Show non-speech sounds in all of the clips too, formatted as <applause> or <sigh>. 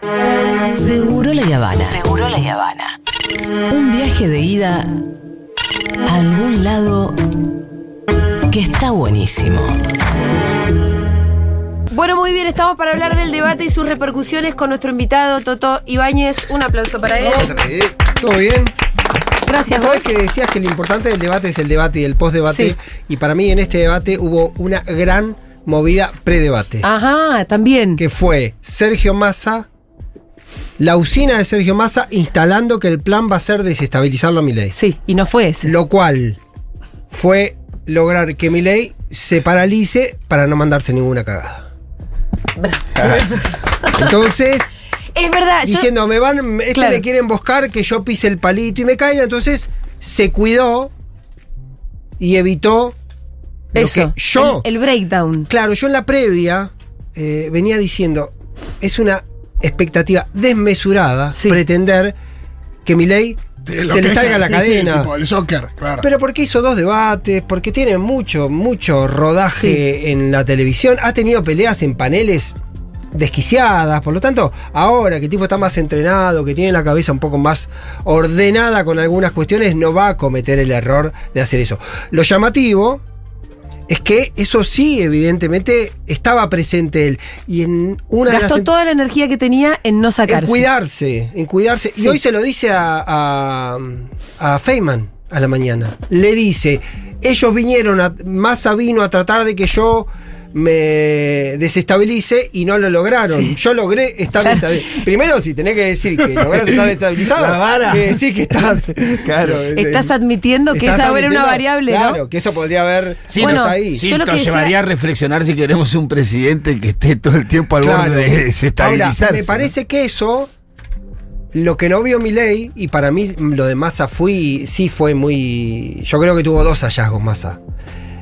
Seguro la Habana. Seguro la Habana. Un viaje de ida a algún lado que está buenísimo. Bueno, muy bien, estamos para hablar del debate y sus repercusiones con nuestro invitado Toto Ibáñez. Un aplauso para él. ¿Todo bien? Gracias, ¿Sabes que decías que lo importante del debate es el debate y el postdebate? Sí. Y para mí en este debate hubo una gran movida predebate. Ajá, también. Que fue Sergio Massa, la usina de Sergio Massa instalando que el plan va a ser desestabilizarlo a Milei. Sí, y no fue ese. Lo cual fue lograr que Milei se paralice para no mandarse ninguna cagada. Entonces, <laughs> Es verdad, yo- diciendo, me van, este Claro. me quiere emboscar, que yo pise el palito y me caiga. Entonces, se cuidó y evitó lo eso. que yo. El, el breakdown. Claro, yo en la previa eh, venía diciendo, es una expectativa desmesurada Sí. pretender que Milei se que le es salga que- la sí, cadena. Sí, tipo el soccer, claro. Pero porque hizo dos debates, porque tiene mucho, mucho rodaje en la televisión, ha tenido peleas en paneles desquiciadas, por lo tanto, ahora que el tipo está más entrenado, que tiene la cabeza un poco más ordenada con algunas cuestiones, no va a cometer el error de hacer eso. Lo llamativo es que eso sí, evidentemente, estaba presente él. Y en una de Gastó las toda la energía que tenía en no en sacarse. cuidarse, en cuidarse. Sí. Y hoy se lo dice a, a, a Feynman a la mañana. Le dice, ellos vinieron, a, Massa vino a tratar de que yo me desestabilice y no lo lograron. Yo logré estar desestabilizado. Primero, si tenés que decir que lograste estar <laughs> desestabilizado, La vara. quiere decir que estás... <laughs> Claro. <laughs> Estás admitiendo que estás esa era una variable, Claro, ¿no? que eso podría haber... Sí, Bueno, no está ahí. Sí, Yo lo que nos decía- llevaría a reflexionar si queremos un presidente que esté todo el tiempo al Claro. borde de desestabilizarse. Ahora, me parece que eso, lo que no vio mi ley, y para mí lo de Massa fui, sí fue muy. Yo creo que tuvo dos hallazgos Massa.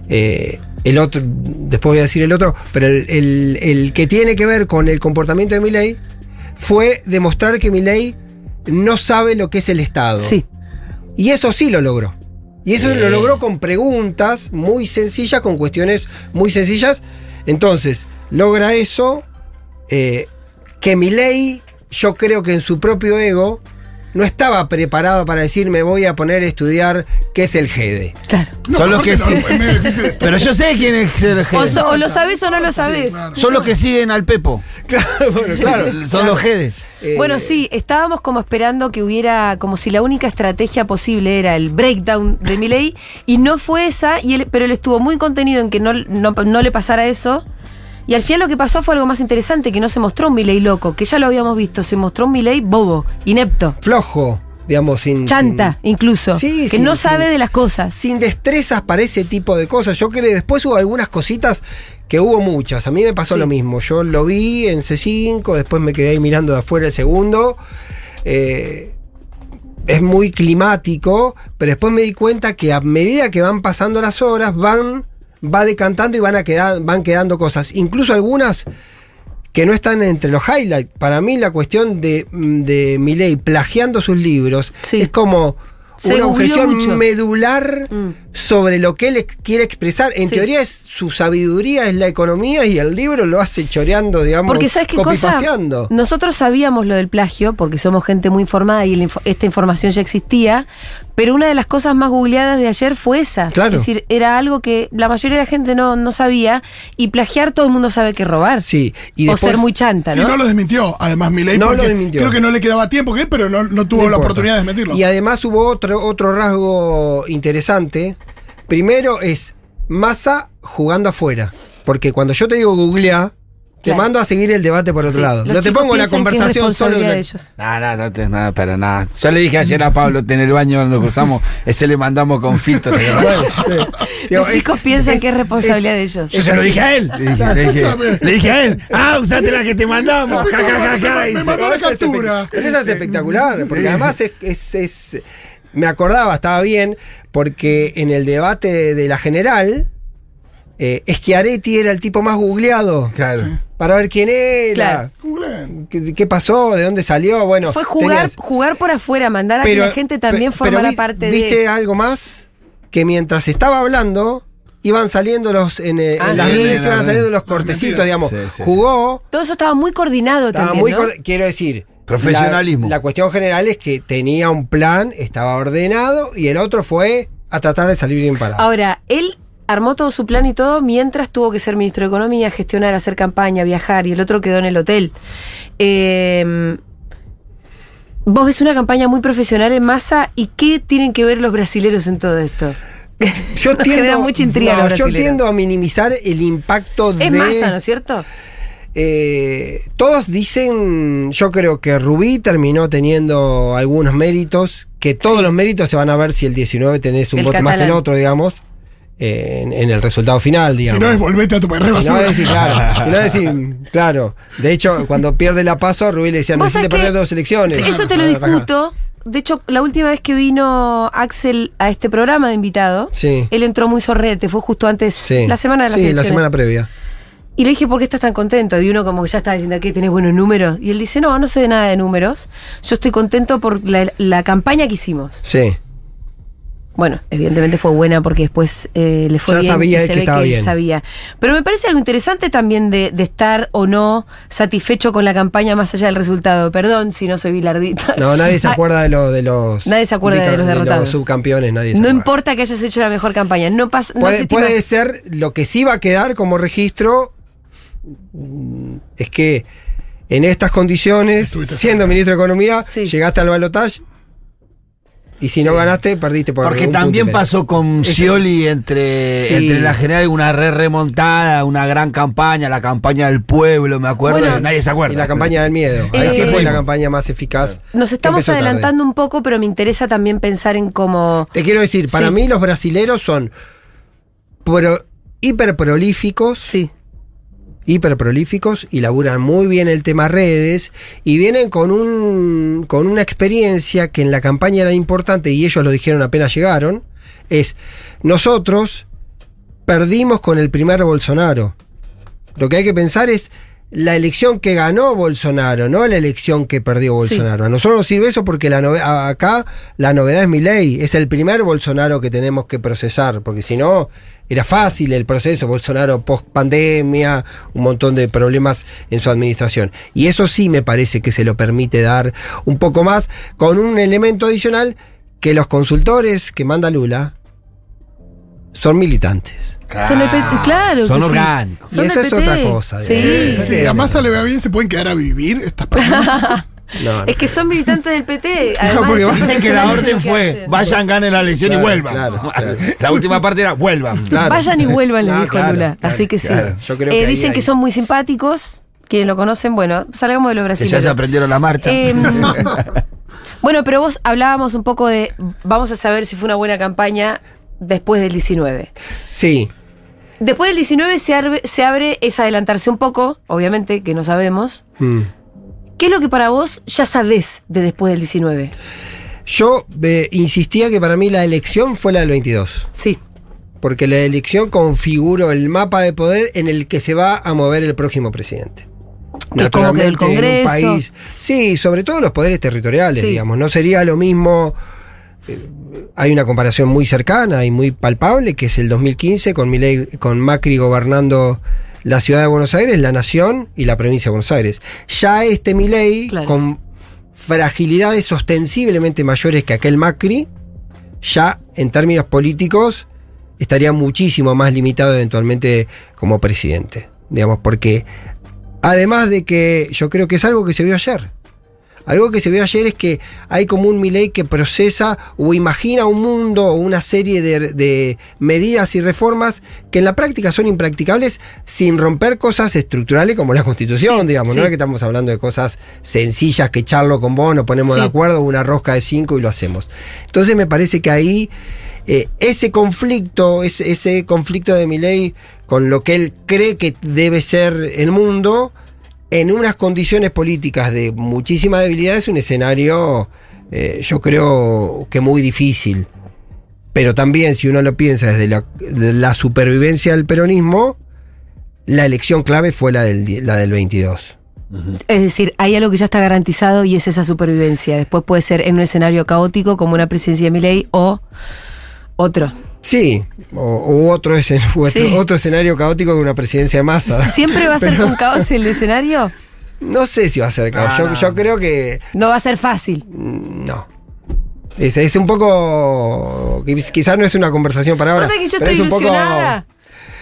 Eh, el otro, después voy a decir el otro, pero el, el- el que tiene que ver con el comportamiento de Milei fue demostrar que Milei no sabe lo que es el Estado. Sí. Y eso sí lo logró. Y eso lo logró con preguntas muy sencillas, con cuestiones muy sencillas. Entonces, logra eso. eh, que Milei, yo creo que en su propio ego, no estaba preparado para decir me voy a poner a estudiar qué es el GEDE. Claro. No, Son los que no, es <laughs> Pero yo sé quién es el O, so- o lo sabes o no lo sabes. claro. Son los que siguen al Pepo. <laughs> Claro, bueno, claro. <laughs> Son los jedes. Eh, Bueno, sí, estábamos como esperando que hubiera, como si la única estrategia posible era el breakdown de Milei, y no fue esa, y él, pero él estuvo muy contenido en que no, no, no le pasara eso. Y al final lo que pasó fue algo más interesante, que no se mostró un Milei loco, que ya lo habíamos visto, se mostró un Milei bobo, inepto, Flojo, digamos, sin. chanta sin- incluso, Sí, que no sabe de las cosas. sin destrezas para ese tipo de cosas. Yo creo que después hubo algunas cositas que hubo muchas. A mí me pasó Sí. lo mismo. Yo lo vi en C5, después me quedé ahí mirando de afuera el segundo. Eh, es muy climático, pero después me di cuenta que a medida que van pasando las horas, van, va decantando y van, a quedar, van quedando cosas. Incluso algunas que no están entre los highlights. Para mí la cuestión de, de Milei plagiando sus libros Sí. es como una objeción mucho. medular Mm. sobre lo que él ex- quiere expresar. En Sí. teoría es su sabiduría, es la economía y el libro lo hace choreando, digamos, Porque sabes qué cosa, nosotros sabíamos lo del plagio porque somos gente muy informada y la info- esta información ya existía, pero una de las cosas más googleadas de ayer fue esa. Claro. Es decir, era algo que la mayoría de la gente no, no sabía y plagiar todo el mundo sabe que es robar. Sí, y o ser muy chanta, Sí, ¿no? no lo desmintió. Además, Milei No lo desmintió. creo que no le quedaba tiempo, ¿qué? pero no, no tuvo No la importa. oportunidad de desmentirlo. Y además hubo otro, otro rasgo interesante. Primero es Massa jugando afuera. Porque cuando yo te digo googlea, te Claro. mando a seguir el debate por otro Sí, lado. los No te pongo la es conversación solo. de ellos. No, no, no nada para nada. Yo le dije ayer a Pablo en el baño cuando cruzamos, este le mandamos con filtro. Bueno, sí. Digo, Los chicos piensan que es responsabilidad de ellos. Yo se lo dije a él. Le dije, le dije- le dije a él. Ah, usate la que te mandamos. Ja, ja, ja, ja, Me dice. mandó la es captura. esa es espectacular, porque además es, es- es- Me acordaba, estaba bien, porque en el debate de la general, eh, Schiaretti era el tipo más googleado. Claro. Para ver quién era, Claro. Qué, qué pasó, de dónde salió. Bueno, Fue jugar, tenías- jugar por afuera, mandar a que la gente también pero formara parte ¿Viste de. algo más? Que mientras estaba hablando, iban saliendo los, en, eh, Ah, en las redes iban saliendo los cortecitos, digamos. Sí, sí. Jugó, Todo eso estaba muy coordinado estaba también. muy ¿no? cor- quiero decir. Profesionalismo. La, la cuestión general es que tenía un plan, estaba ordenado, y el otro fue a tratar de salir bien parado. Ahora, él armó todo su plan y todo mientras tuvo que ser ministro de Economía, gestionar, hacer campaña, viajar y el otro quedó en el hotel. Eh, vos ves una campaña muy profesional en masa y qué tienen que ver los brasileros en todo esto. <laughs> yo nos genera mucha intriga no, yo tiendo a minimizar el impacto de. Es masa, ¿no es cierto? Eh, todos dicen, yo creo que Rubí terminó teniendo algunos méritos, que todos los méritos se van a ver si el 19 tenés un El voto más que el otro, digamos, en, en el resultado final, Si digamos. no es volvete a tu perreo. Si no es claro, <laughs> si no es decir, claro. De hecho, cuando pierde la paso, Rubí le decía, sabés perder que dos elecciones. Eso te lo discuto. De hecho, la última vez que vino Axel a este programa de invitado, Sí. él entró muy sorrete, fue justo antes, Sí. la semana de las Sí, la semana previa. Y le dije, ¿por qué estás tan contento? Y uno como que ya estaba diciendo, ¿qué? ¿Tenés buenos números? Y él dice, no, no sé de nada de números. Yo estoy contento por la, la campaña que hicimos. Sí. Bueno, evidentemente fue buena porque después eh, le fue Ya bien sabía y se que ve estaba que él bien. sabía. Pero me parece algo interesante también de, de estar o no satisfecho con la campaña más allá del resultado. Perdón si no soy bilardita. No, nadie se Ah, acuerda de, lo, de los. Nadie se acuerda de los derrotados. subcampeones, nadie se No acuerda. importa que hayas hecho la mejor campaña. No pasa. Puede, puede ser, lo que sí va a quedar como registro es que en estas condiciones, siendo ministro de Economía, Sí. llegaste al balotaje y si no ganaste, perdiste por Porque también pasó con Scioli entre, Sí. entre la general una re remontada, una gran campaña, la campaña del pueblo, me acuerdo, Bueno, nadie se acuerda. Y la campaña del miedo. Ahí sí Eh, fue la campaña más eficaz. Nos estamos tarde. adelantando un poco, pero me interesa también pensar en cómo. Te quiero decir, para Sí. mí los brasileros son pro- hiper prolíficos. Sí. Hiper prolíficos y laburan muy bien el tema redes y vienen con un con una experiencia que en la campaña era importante y ellos lo dijeron apenas llegaron es nosotros perdimos con el primer Bolsonaro. Lo que hay que pensar es la elección que ganó Bolsonaro, no la elección que perdió Sí. Bolsonaro. A nosotros nos sirve eso porque la acá la novedad es mi ley. Es el primer Bolsonaro que tenemos que procesar, porque si no, era fácil el proceso. Bolsonaro post pandemia, un montón de problemas en su administración. Y eso sí me parece que se lo permite dar un poco más, con un elemento adicional que los consultores que manda Lula son militantes. Son el PT, claro. Son que sí. orgánicos. Son Y eso es otra cosa, Sí. a Massa le va bien, se pueden quedar a vivir estas personas. <laughs> No, no. Es que son militantes del PT. No, además porque de ser dicen que la orden fue, vayan, ganen la elección Claro, y vuelvan. claro, <laughs> claro. La última parte era, vuelvan. Claro. Vayan y vuelvan, le No, dijo claro, Lula. claro, Así que sí. claro. Yo creo Eh, que ahí dicen que son muy simpáticos. Quienes lo conocen, bueno, salgamos de los Que ya brasileños. se aprendieron la marcha. Em, <laughs> bueno, pero vos hablábamos un poco de. Vamos a saber si fue una buena campaña después del 19. Sí. Después del 19 se, arbe- se abre, es adelantarse un poco, obviamente, que no sabemos. Mm. ¿Qué es lo que para vos ya sabés de después del 19? Yo eh, insistía que para mí la elección fue la del 22. Sí. Porque la elección configuró el mapa de poder en el que se va a mover el próximo presidente. Que como quedó el en un país. Sí, sobre todo los poderes territoriales, Sí. digamos. No sería lo mismo. Eh, hay una comparación muy cercana y muy palpable, que es el 2015 con, con Macri gobernando la ciudad de Buenos Aires, la nación y la provincia de Buenos Aires. Ya este Milei, Claro. con fragilidades ostensiblemente mayores que aquel Macri, ya en términos políticos estaría muchísimo más limitado eventualmente como presidente. Digamos, porque además de que yo creo que es algo que se vio ayer. Algo que se vio ayer es que hay como un Milei que procesa o imagina un mundo o una serie de, de medidas y reformas que en la práctica son impracticables sin romper cosas estructurales como la constitución, Sí, digamos. sí. No es que estamos hablando de cosas sencillas que charlo con vos, nos ponemos Sí. de acuerdo, una rosca de cinco y lo hacemos. Entonces me parece que ahí eh, ese conflicto, ese, ese conflicto de Milei con lo que él cree que debe ser el mundo, en unas condiciones políticas de muchísima debilidad, es un escenario, eh, yo creo que muy difícil. Pero también, si uno lo piensa desde la, de la supervivencia del peronismo, la elección clave fue la del, la del 22. Es decir, hay algo que ya está garantizado y es esa supervivencia. Después puede ser en un escenario caótico como una presidencia de Milei o otro. Sí, o, u otro, escen- <laughs> u otro, Sí. otro escenario caótico que una presidencia de masa. <laughs> ¿Siempre va a ser con caos el escenario? No sé si va a ser caos. No, yo, no. yo creo que No va a ser fácil. mm, no. Es, es un poco. quiz- Quizás no es una conversación para ahora. Pasa que yo pero estoy es un poco- ilusionada.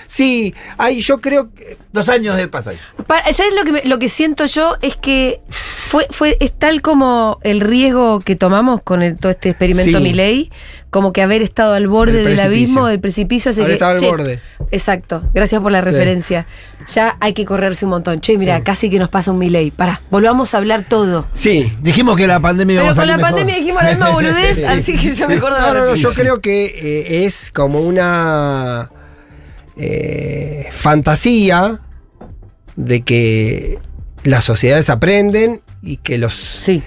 Sí, hay, yo creo que. Dos años de paz ahí. Ya es lo que, me- lo que siento yo es que fue, fue, es tal como el riesgo que tomamos con el- todo este experimento Sí. Milei, como que haber estado al borde Del abismo, del precipicio, hace Haber que. estado al borde. Exacto, gracias por la referencia. Ya hay que correrse un montón. Che, mira, casi que nos pasa un Milei. Pará, volvamos a hablar todo. Sí. Dijimos que la pandemia Pero con la mejor. pandemia dijimos la misma <laughs> boludez, Sí. así que yo me acuerdo de No, no, no, yo creo que eh, es como una eh, fantasía de que las sociedades aprenden y que los Sí.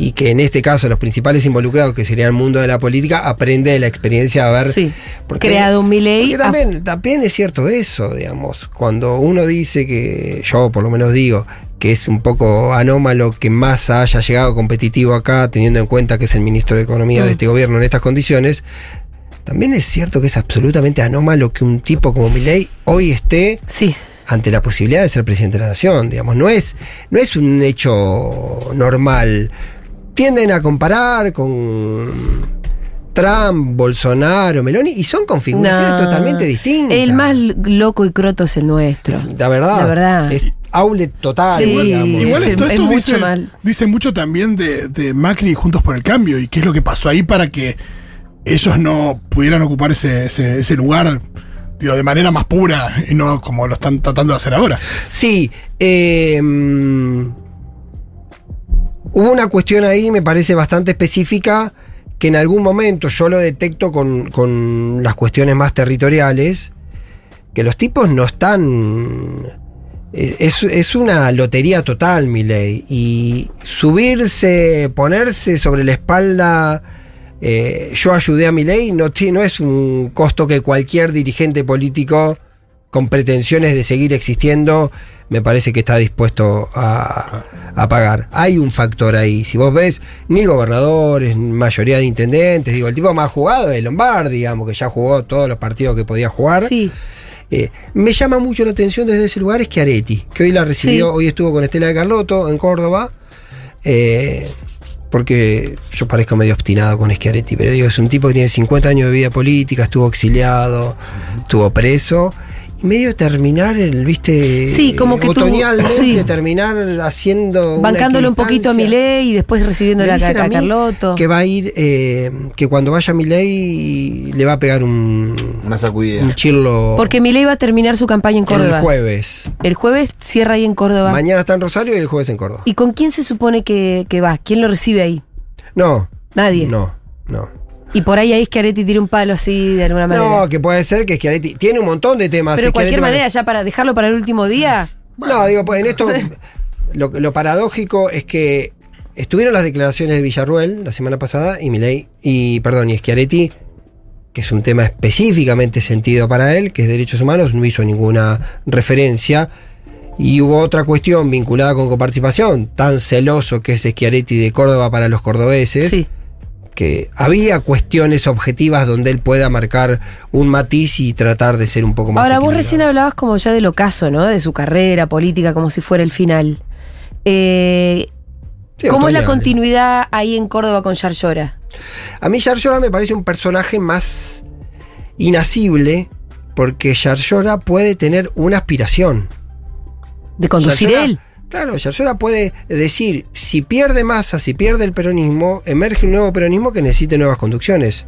y que en este caso los principales involucrados, que sería el mundo de la política, aprende de la experiencia de haber Sí. porque- Creado un porque también, también es cierto eso, digamos, cuando uno dice que, yo por lo menos digo, que es un poco anómalo que Massa haya llegado competitivo acá, teniendo en cuenta que es el ministro de Economía Mm. de este gobierno en estas condiciones, también es cierto que es absolutamente anómalo que un tipo como Milei hoy esté Sí. ante la posibilidad de ser presidente de la nación, digamos, no es, no es un hecho normal. Tienden a comparar con Trump, Bolsonaro, Meloni, y son configuraciones No. totalmente distintas. El más loco y croto es el nuestro. Es- la verdad, La verdad. es outlet total, Sí. digamos. Igual es- esto, es esto mucho dice, mal. dice mucho también de, de Macri y Juntos por el Cambio y qué es lo que pasó ahí para que ellos no pudieran ocupar ese, ese, lugar de manera más pura y no como lo están tratando de hacer ahora. Sí, eh, mm, hubo una cuestión ahí, me parece bastante específica, que en algún momento yo lo detecto con, con las cuestiones más territoriales, que los tipos no están... eh, Es, es una lotería total, mi ley. Y subirse, ponerse sobre la espalda, eh, yo ayudé a mi ley, no, es un costo que cualquier dirigente político con pretensiones de seguir existiendo, me parece que está dispuesto a, a pagar. Hay un factor ahí. Si vos ves, ni gobernadores, mayoría de intendentes, digo, el tipo más jugado es Lombard, digamos, que ya jugó todos los partidos que podía jugar. Sí. Eh, me llama mucho la atención desde ese lugar es Chiaretti, que hoy la recibió, Sí. hoy estuvo con Estela de Carlotto en Córdoba. eh, porque yo parezco medio obstinado con Schiaretti, pero digo, es un tipo que tiene 50 años de vida política, estuvo exiliado, estuvo preso. Medio terminar el, viste, Sí, como que otoñalmente sí. terminar haciendo. una Bancándole un poquito a. Milei y después recibiendo la caca a Carlotto. Que va a ir, eh, que cuando vaya Milei le va a pegar un, Una sacudida. un chirlo Porque Milei va a terminar su campaña en Córdoba. el jueves. El jueves cierra ahí en Córdoba. Mañana está en Rosario y el jueves en Córdoba. ¿Y con quién se supone que, que va? ¿Quién lo recibe ahí? No. Nadie. No, no. Y por ahí ahí Schiaretti tira un palo así de alguna manera. No, que puede ser que Schiaretti tiene un montón de temas. Pero de cualquier manera, ya para dejarlo para el último día. No, digo, pues en esto lo, lo paradójico es que estuvieron las declaraciones de Villarruel la semana pasada y Milei y perdón, y Schiaretti que es un tema específicamente sentido para él, que es derechos humanos, no hizo ninguna referencia. Y hubo otra cuestión vinculada con coparticipación, tan celoso que es Schiaretti de Córdoba para los cordobeses, Sí. Que había cuestiones objetivas donde él pueda marcar un matiz y tratar de ser un poco más Ahora, vos recién hablabas como ya del ocaso, ¿no? De su carrera política, como si fuera el final. Eh, Sí, ¿Cómo es la continuidad ahí en Córdoba con Yarlora? A mí Yarlora me parece un personaje más inasible porque Yarlora puede tener una aspiración. ¿De conducir Yarlora- él? Claro, Yarlora puede decir, si pierde masa, si pierde el peronismo, emerge un nuevo peronismo que necesite nuevas conducciones.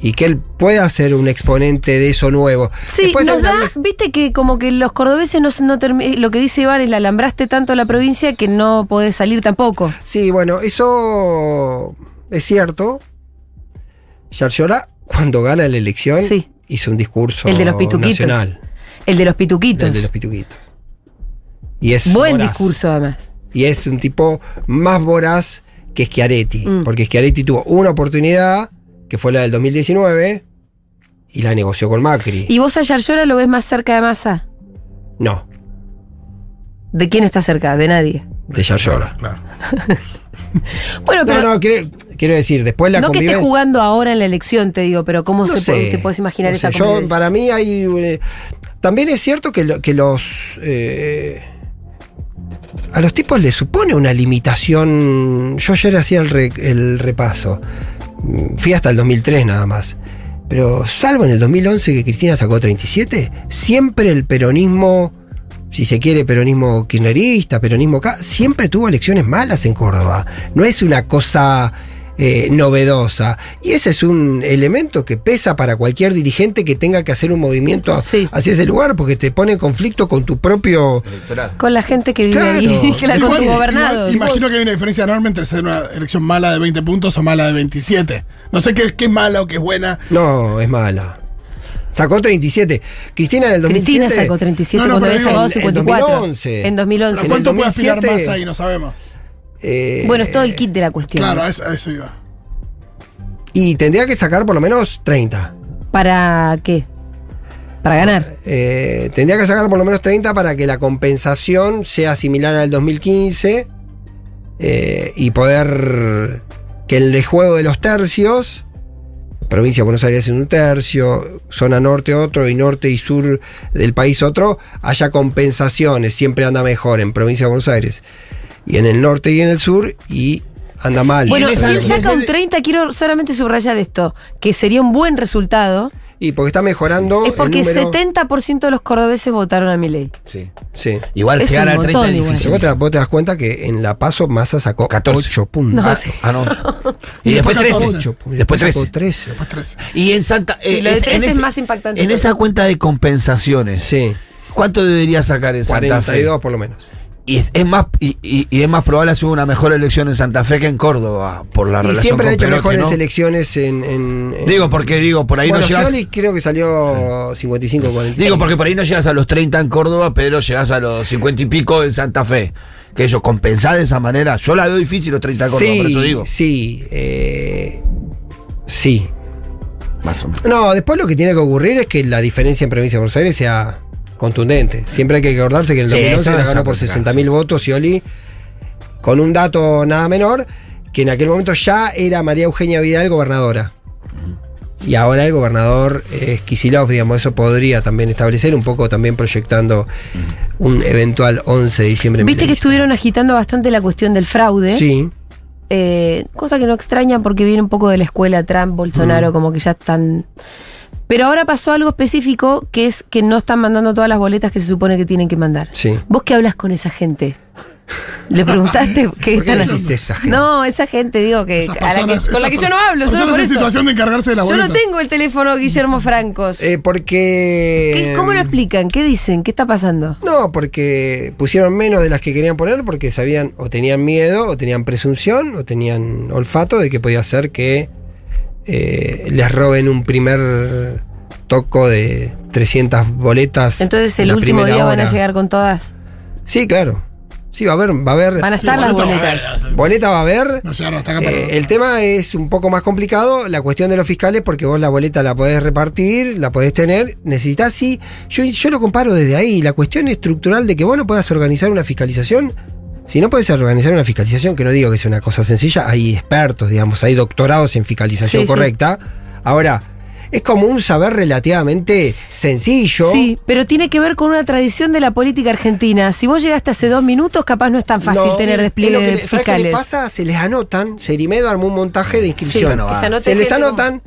Y que él pueda ser un exponente de eso nuevo. Sí, nos da, viste que como que los cordobeses no, no termi- lo que dice Iván es la alambraste tanto a la provincia que no podés salir tampoco. Sí, bueno, eso es cierto. Yarlora, cuando gana la elección, Sí. hizo un discurso El de los pituquitos. nacional. El de los pituquitos. El de los pituquitos. Y es Buen voraz. discurso además. Y es un tipo más voraz que Schiaretti. Mm. Porque Schiaretti tuvo una oportunidad, que fue la del 2019, y la negoció con Macri. ¿Y vos a Yarlora lo ves más cerca de Massa? No, ¿De quién está cerca? De nadie. de Yarlora. Claro. <laughs> Bueno, pero No, no, Quiero decir, después la no que esté jugando ahora en la elección, te digo, pero ¿cómo No se sé, puede- te puedes imaginar no esa sé, yo? Para mí hay. eh, también es cierto que, lo- que los. eh, a los tipos les supone una limitación. Yo ayer hacía el, re- el repaso. Fui hasta el 2003 nada más. Pero salvo en el 2011 que Cristina sacó 37, siempre el peronismo, si se quiere, peronismo kirchnerista, peronismo acá, siempre tuvo elecciones malas en Córdoba. No es una cosa eh, novedosa. Y ese es un elemento que pesa para cualquier dirigente que tenga que hacer un movimiento Sí. hacia ese lugar, porque te pone en conflicto con tu propio... Con la gente que vive Claro. ahí, <laughs> que la con gobernado. Imagino que hay una diferencia enorme entre ser una elección mala de 20 puntos o mala de 27. No sé qué, qué es mala o qué es buena. No, es mala. Sacó 37. Cristina en el 2007... Cristina sacó 37 No, no, cuando había sacado en- en 54. 2011. En 2011. Pero en el ¿Cuánto puede aspirar 2007? más ahí? No sabemos. Eh, Bueno, es todo el kit de la cuestión. Claro, a eso, a eso iba. Y tendría que sacar por lo menos 30. ¿Para qué? Para ganar. Eh, tendría que sacar por lo menos 30 para que la compensación sea similar al 2015 eh, y poder que el juego de los tercios, provincia de Buenos Aires en un tercio, zona norte otro y norte y sur del país otro, haya compensaciones, siempre anda mejor en provincia de Buenos Aires y en el norte y en el sur y anda mal. Bueno, en si él saca un 30, quiero solamente subrayar esto, que sería un buen resultado, y porque está mejorando es porque el número, 70% de los cordobeses votaron a mi ley. Sí. Sí. Igual Es llegar un al 30 montón es difícil. Vos te, vos te das cuenta que en La Paso Massa sacó 14. 8 puntos. No, Ah, sí. ah, no. <laughs> Y Y después después 13. 8, Después sacó 13. 13. Después tres. Y en Santa. Sí, eh, lo de es- 13 en es ese- más impactante En esa cuenta de compensaciones, Sí, ¿cuánto debería sacar en Santa 42 Fe? por lo menos. Y es, más, y, y- y es más probable hacer una mejor elección en Santa Fe que en Córdoba, por la Y relación siempre con ha hecho Perotti, mejores ¿no? elecciones en, en- en- Digo, porque digo, por ahí bueno, no llegas. Creo que salió 55 45. Digo, porque por ahí no llegas a los 30 en Córdoba, pero llegas a los 50 y pico en Santa Fe. Que ellos compensar de esa manera, yo la veo difícil los 30 en Córdoba, sí, por eso digo. Sí, eh, sí. Más o menos. No, después lo que tiene que ocurrir es que la diferencia en provincia de Buenos Aires sea contundente. Siempre hay que acordarse que en el Sí, 2011 eso la ganó por complicado, 60 mil sí. votos Scioli, con un dato nada menor, que en aquel momento ya era María Eugenia Vidal gobernadora. Y ahora el gobernador es Kisilov, digamos, eso podría también establecer, un poco también proyectando un eventual 11 de diciembre. Viste que estuvieron agitando bastante la cuestión del fraude. Sí, Eh, cosa que no extraña porque viene un poco de la escuela Trump, Mm. Bolsonaro, como que ya están. Pero ahora pasó algo específico que es que no están mandando todas las boletas que se supone que tienen que mandar. sí. ¿Vos qué hablas con esa gente? ¿Le preguntaste <laughs> qué ¿Por qué están decís haciendo? esa gente? No, esa gente, digo que, a la que- con la que yo no hablo, solo por en eso. situación de encargarse de la Yo boleta. no tengo el teléfono de Guillermo Francos. Eh, porque... ¿Qué- ¿Cómo lo explican? ¿Qué dicen? ¿Qué está pasando? No, porque pusieron menos de las que querían poner porque sabían o tenían miedo o tenían presunción o tenían olfato de que podía ser que eh, les roben un primer toco de 300 boletas. Entonces en el la último día van a llegar con todas. Sí, claro. Sí, va a haber, va a haber. Van a estar las boleta va a boletas. haber, Boleta va a haber. No hasta acá para. Eh, el tema es un poco más complicado, la cuestión de los fiscales, porque vos la boleta la podés repartir, la podés tener, necesitas sí. Yo, yo lo comparo desde ahí, la cuestión estructural de que vos no puedas organizar una fiscalización. Si no puedes organizar una fiscalización, que no digo que sea una cosa sencilla, hay expertos, digamos, hay doctorados en fiscalización Sí, sí. correcta. Ahora, es como un saber relativamente sencillo. Sí, pero tiene que ver con una tradición de la política argentina. Si vos llegaste hace dos minutos, capaz no es tan fácil No, tener es despliegue lo que de le- ¿sabes qué le fiscales. pasa? Se les anotan, Serimedo armó un montaje de inscripción. se les anotan,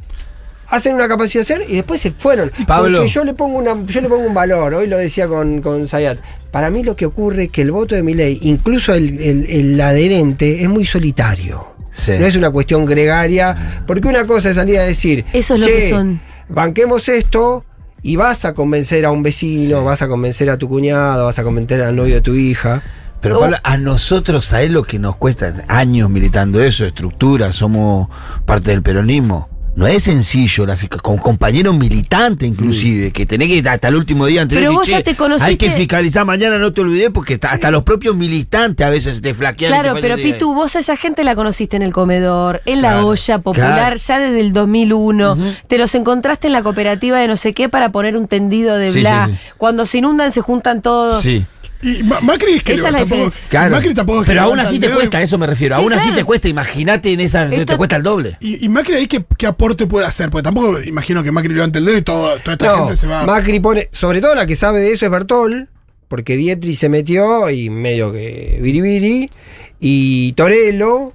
hacen una capacitación y después se fueron. Pablo. Porque yo le pongo una, yo le pongo un valor, hoy lo decía con, con Zayat. Para mí lo que ocurre es que el voto de mi ley, incluso el, el- el adherente, es muy solitario. Sí. No es una cuestión gregaria, porque una cosa es salir a decir, Eso es lo "Che, que son. banquemos esto y vas a convencer a un vecino, vas a convencer a tu cuñado, vas a convencer al novio de tu hija. Pero Oh. Pablo, a nosotros, ¿sabés lo que nos cuesta? Años militando eso, estructura, somos parte del peronismo. No es sencillo, la con compañeros militantes inclusive, que tenés que ir hasta el último día anterior. Pero vos ya te "Che, conociste- Hay que fiscalizar mañana, no te olvides, porque hasta, los propios militantes a veces te flaquean. Claro, te pero Pitu, vos a esa gente la conociste en el comedor, en la olla popular, claro. ya desde el 2001. Te los encontraste en la cooperativa de no sé qué para poner un tendido de Sí, bla. sí. Cuando se inundan se juntan todos. Sí. Y Ma- Macri es que Esa es la tampoco. Claro. Macri tampoco es que Pero aún así te dedo cuesta, a eso me refiero. Sí, aún así te cuesta, imagínate en esa, Esto- te cuesta el doble. Y, y Macri ahí, ¿qué, qué aporte puede hacer? Porque tampoco imagino que Macri levante el dedo y todo, toda esta No, gente se va. Macri pone, sobre todo la que sabe de eso es Bertol, porque Dietri se metió y medio que biribiri, y Torello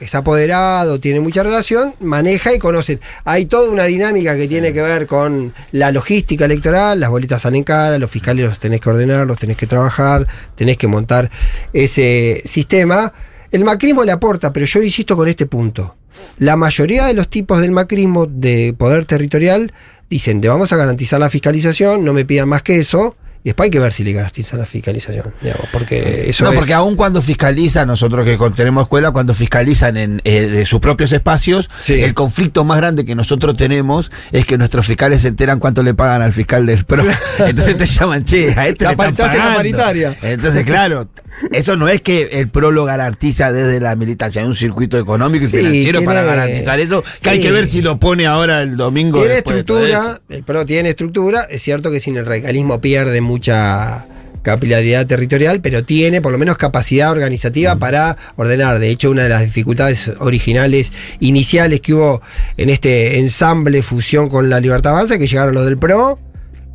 es apoderado, tiene mucha relación, maneja y conocen. Hay toda una dinámica que tiene que ver con la logística electoral, las bolitas salen caras, los fiscales los tenés que ordenar, los tenés que trabajar, tenés que montar ese sistema. El macrismo le aporta, pero yo insisto con este punto. La mayoría de los tipos del macrismo de poder territorial dicen, te vamos a garantizar la fiscalización, no me pidan más que eso, y después hay que ver si le garantizan la fiscalización, digamos, porque eso no, es- porque aún cuando fiscalizan, nosotros que tenemos escuela, cuando fiscalizan en eh, de sus propios espacios, Sí. el conflicto más grande que nosotros tenemos es que nuestros fiscales se enteran cuánto le pagan al fiscal del PRO. <laughs> Entonces te llaman, che, a este La le están pagando. paritaria. Entonces, claro, eso no es que el PRO lo garantiza desde la militancia, hay un circuito económico y Sí, financiero para garantizar eso, que hay que ver si lo pone ahora el domingo. Tiene de estructura, el PRO tiene estructura, es cierto que sin el radicalismo pierde mucha capilaridad territorial, pero tiene por lo menos capacidad organizativa para ordenar. De hecho, una de las dificultades originales, iniciales que hubo en este ensamble, fusión con la Libertad Avanza, es que llegaron los del PRO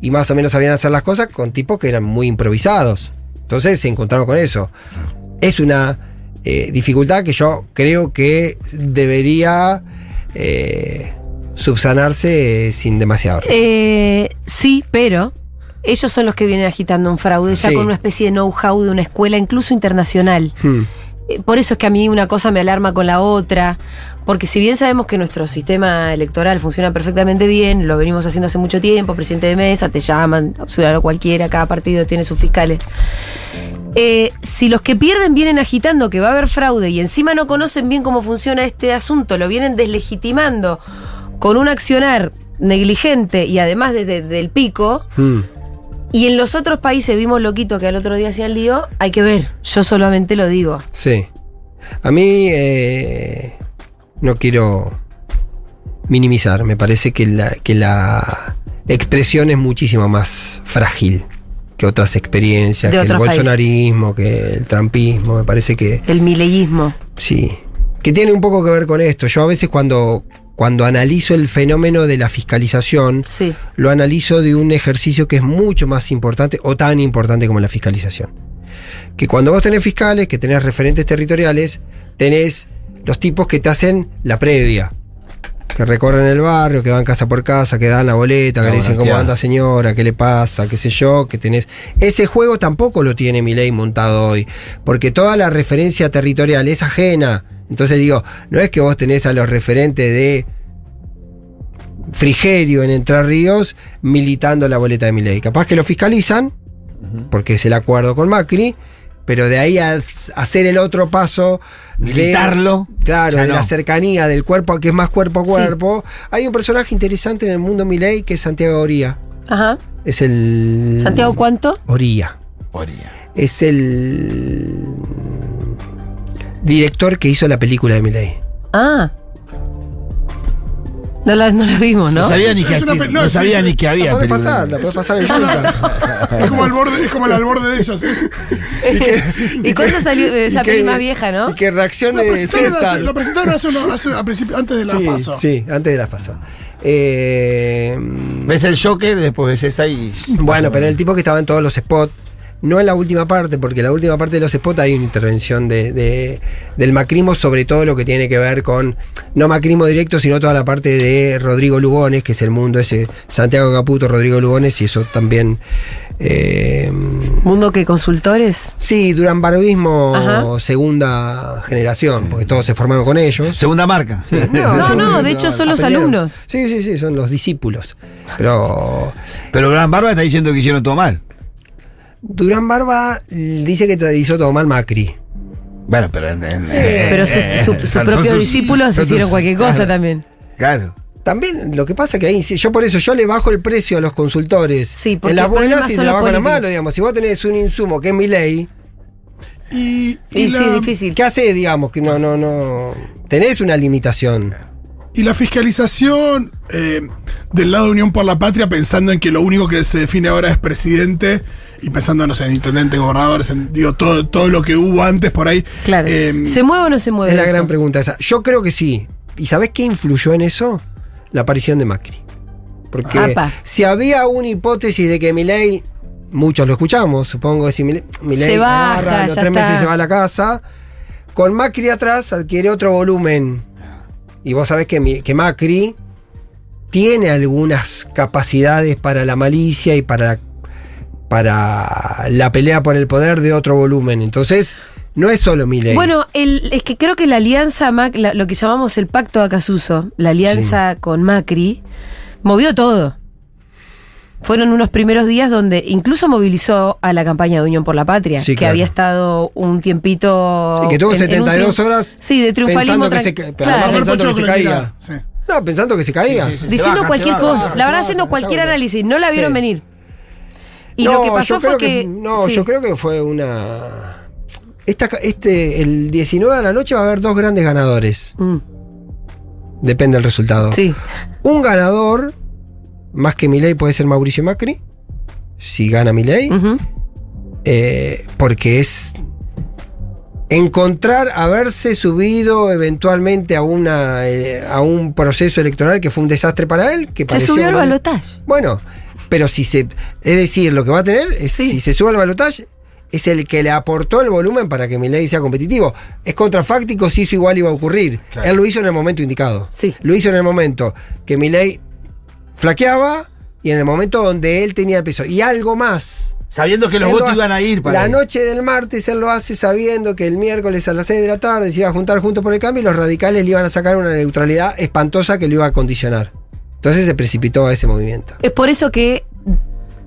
y más o menos sabían hacer las cosas con tipos que eran muy improvisados. Entonces se encontraron con eso. Es una eh, dificultad que yo creo que debería eh, subsanarse eh, sin demasiado. Eh, sí, pero ellos son los que vienen agitando un fraude ya Sí. con una especie de know-how de una escuela incluso internacional. Hmm. Eh, Por eso es que a mí una cosa me alarma con la otra, porque si bien sabemos que nuestro sistema electoral funciona perfectamente bien, lo venimos haciendo hace mucho tiempo, presidente de mesa, te llaman, ciudadano cualquiera, cada partido tiene sus fiscales. Eh, si los que pierden vienen agitando que va a haber fraude y encima no conocen bien cómo funciona este asunto, lo vienen deslegitimando con un accionar negligente y además desde del pico, Hmm. Y en los otros países vimos loquito que al otro día hacían lío, hay que ver, yo solamente lo digo. Sí. A mí eh, no quiero minimizar. Me parece que la, que la expresión es muchísimo más frágil que otras experiencias, De que el países. bolsonarismo, que el trampismo. Me parece que El mileísmo. sí. Que tiene un poco que ver con esto. Yo a veces cuando, cuando analizo el fenómeno de la fiscalización, Sí. lo analizo de un ejercicio que es mucho más importante o tan importante como la fiscalización. Que cuando vos tenés fiscales, que tenés referentes territoriales, tenés los tipos que te hacen la previa. Que recorren el barrio, que van casa por casa, que dan la boleta, que le dicen cómo anda señora, qué le pasa, qué sé yo, que tenés. Ese juego tampoco lo tiene mi ley montado hoy. Porque toda la referencia territorial es ajena. Entonces digo, no es que vos tenés a los referentes de Frigerio en Entre Ríos militando la boleta de mi ley. Capaz que lo fiscalizan, porque es el acuerdo con Macri, pero de ahí a hacer el otro paso. de- Militarlo, claro, de no. la cercanía del cuerpo, que es más cuerpo a cuerpo. Hay un personaje interesante en el mundo Milei que es Santiago Oría. Ajá. Es el. ¿Santiago cuánto? Oría. Podría. Es el. Director que hizo la película de Milei. Ah. No la, no la vimos, ¿no? No sabía ni que, no, no sabía es- ni que había. La película. pasar, la podés pasar en. <laughs> Es como, al borde, es como el al borde de ellos. Es, <laughs> ¿Y cuándo salió eh, esa Y que- peli más vieja, no? Y que lo, reaccione presentaron hace, César. lo presentaron hace, uno- hace- a principio, antes de la sí, paso. sí, antes de las paso. Eh, Ves el Joker, después ves esa y. bueno, pero el tipo que estaba en todos los spots. No en la última parte, porque en la última parte de los spots hay una intervención de, de- del macrismo sobre todo lo que tiene que ver con, no macrismo directo, sino toda la parte de Rodrigo Lugones, que es el mundo ese, Santiago Caputo, Rodrigo Lugones, y eso también... eh, Mundo que consultores. sí, Durán Barbismo, Ajá. segunda generación, porque todos se formaron con ellos. Segunda marca. <laughs> No, son- no, de hecho son los aprendieron. alumnos. Sí, sí, sí, son los discípulos. Pero Pero Gran Barba está diciendo que hicieron todo mal. Durán Barba dice que te hizo todo mal Macri. Bueno, pero. Pero su- eh, su- son- sus propios discípulos hicieron cualquier cosa claro, también. Claro. También lo que pasa que ahí, yo por eso yo le bajo el precio a los consultores. Sí, porque en las buenas y se la bajo en las malas, digamos. Si vos tenés un insumo que es mi ley, Y, y Y la- sí, difícil. ¿qué haces, digamos? Que no, no, no. Tenés una limitación. Y la fiscalización eh, del lado de Unión por la Patria, pensando en que lo único que se define ahora es presidente, y pensando, no sé, en intendente, gobernadores, en, digo, todo, todo lo que hubo antes por ahí. Claro. Eh, ¿Se mueve o no se mueve? Es la eso? gran pregunta esa. Yo creo que sí. ¿Y sabés qué influyó en eso? La aparición de Macri. Porque Apa. si había una hipótesis de que Milei, muchos lo escuchamos, supongo que si Milei, Milei Se baja, agarra, a los tres meses se va a la casa, con Macri atrás adquiere otro volumen. Y vos sabés que, que Macri tiene algunas capacidades para la malicia y para, para la pelea por el poder de otro volumen. Entonces, no es solo Milei. Bueno, el, es que creo que la alianza, Mac- la- lo que llamamos el pacto de Acasuso, la alianza con Macri, movió todo. Fueron unos primeros días donde incluso movilizó a la campaña de Unión por la Patria, Sí, que claro. había estado un tiempito. Sí, que tuvo en- en un 72 triunf- horas Sí, de triunfalismo. pensando que se Claro. pensando que caía. Sí. No, pensando que se caía. Sí, sí, sí. Diciendo baja, cualquier cosa. la verdad, baja, haciendo cualquier análisis. No la vieron Sí. venir. Y No, lo que pasó yo fue creo que. No, sí. yo creo que fue una. Esta, este, el 19 de la noche va a haber dos grandes ganadores. Mm, Depende del resultado. sí. Un ganador, más que Milei, puede ser Mauricio Macri. Si gana Milei. Eh, porque es encontrar haberse subido eventualmente a una eh, a un proceso electoral que fue un desastre para él que Se pareció subió al balotaje. bueno pero si se es decir lo que va a tener es Sí. si se sube al balotaje es el que le aportó el volumen para que Milei sea competitivo. Es contrafáctico si eso igual iba a ocurrir. Claro. Él lo hizo en el momento indicado. Sí. Lo hizo en el momento que Milei flaqueaba y en el momento donde él tenía el peso. Y algo más. Sabiendo que los lo votos hace- iban a ir para La él. noche del martes él lo hace sabiendo que el miércoles a las 6 de la tarde se iba a juntar juntos por el cambio y los radicales le iban a sacar una neutralidad espantosa que lo iba a condicionar. Entonces se precipitó a ese movimiento. Es por eso que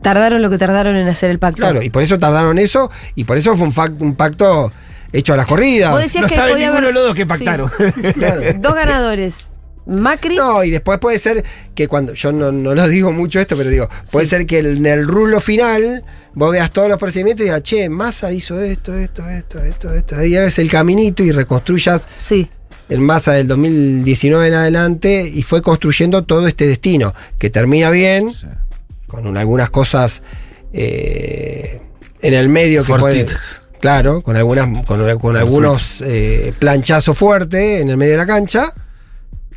tardaron lo que tardaron en hacer el pacto. Claro, y por eso tardaron eso y por eso fue un, pacto hecho a las corridas. Vos decías No que sabe podía ninguno haber- de los dos que Sí. pactaron. <laughs> Claro. Dos ganadores. Macri. No, y después puede ser que cuando, yo no, no lo digo mucho esto, pero digo, puede Sí. ser que en el rulo final vos veas todos los procedimientos y digas, che, Massa hizo esto, esto, esto, esto, esto. Ahí hagas el caminito y reconstruyas Sí. En Massa del 2019 en adelante y fue construyendo todo este destino, que termina bien, con un- algunas cosas eh, en el medio que puede, Fortitas. Claro, con algunas, con, con algunos eh, planchazos fuertes en el medio de la cancha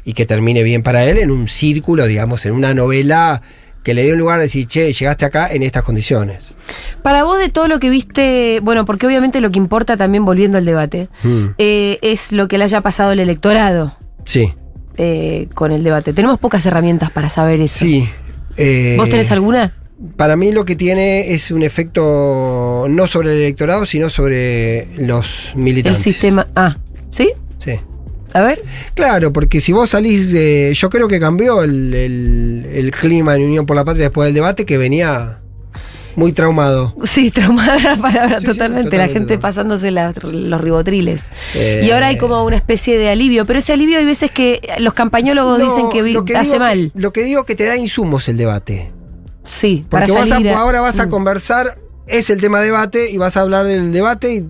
y que termine bien para él en un círculo, digamos, en una novela que le dé un lugar a decir, che, llegaste acá en estas condiciones. Para vos, de todo lo que viste, bueno, porque obviamente lo que importa también, volviendo al debate, Mm, eh, es lo que le haya pasado al electorado Sí, eh, con el debate. Tenemos pocas herramientas para saber eso. sí. eh, ¿Vos tenés alguna? Para mí lo que tiene es un efecto no sobre el electorado, sino sobre los El militantes. sistema. Ah, ¿sí? Sí. A ver. Claro, porque si vos salís. Yo creo que cambió el, el- el clima en Unión por la Patria después del debate, que venía muy traumado. Sí, traumada la palabra Sí, sí, totalmente. La gente no. pasándose la- los ribotriles. Eh, Y ahora hay como una especie de alivio, pero ese alivio hay veces que los campañólogos No, dicen que, lo que hace digo que- mal. lo que digo que te da insumos el debate. Sí, para Porque vos salir. a- ahora vas a Mm. conversar, es el tema debate, y vas a hablar del debate y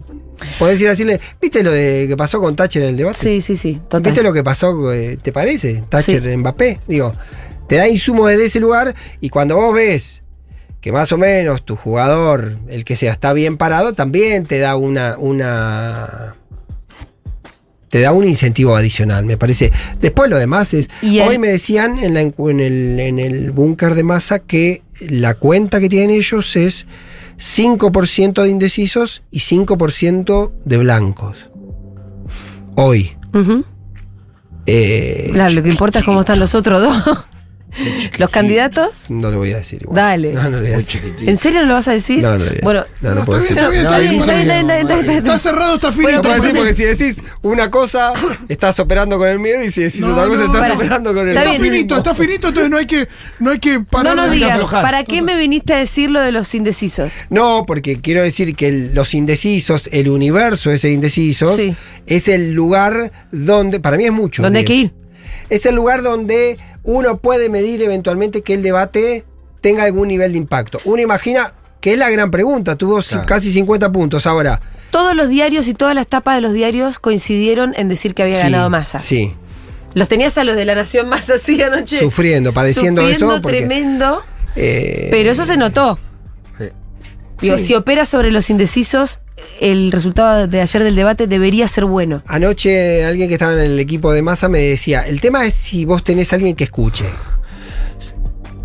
podés ir a decirle, ¿viste lo de que pasó con Thatcher en el debate? Sí, sí, sí, total. ¿Viste lo que pasó? eh, ¿Te parece? Thatcher Sí. Mbappé. Digo, te da insumo desde ese lugar y cuando vos ves que más o menos tu jugador, el que sea, está bien parado, también te da una. una te da un incentivo adicional, me parece. Después lo demás es. El- Hoy me decían en, la en el, en el búnker de masa que la cuenta que tienen ellos es 5% de indecisos y 5% de blancos. Hoy. Eh, Claro, lo que importa es cómo están los otros dos. ¿Los candidatos? No lo voy a decir igual. Dale. No, no lo voy a decir. ¿En serio no lo vas a decir? No, no lo voy a Bueno, decir. No, no puedo está decir. bien, está No, cerrado, está finito. No puedo decir pues- porque si decís una cosa, estás operando con el miedo y si decís No, otra cosa, no, estás para. operando con el Está Está finito, está finito, entonces no hay que, no hay que parar. No que digas, aflojar. ¿para qué me viniste a decir lo de los indecisos? No, porque quiero decir que el- los indecisos, el universo ese de indecisos, Sí. es el lugar donde, para mí es mucho. ¿Dónde hay que 10. ir? Es el lugar donde uno puede medir eventualmente que el debate tenga algún nivel de impacto. Uno imagina que es la gran pregunta, tuvo Claro. casi 50 puntos ahora. Todos los diarios y todas las tapas de los diarios coincidieron en decir que había Sí, ganado Massa. Sí. Los tenías a los de la Nación más así anoche. Sufriendo, padeciendo sufriendo eso, porque- tremendo. Eh, Pero eso se notó. Sí. Digo, Sí. si opera sobre los indecisos, el resultado de ayer del debate debería ser bueno. Anoche alguien que estaba en el equipo de masa me decía, el tema es si vos tenés a alguien que escuche.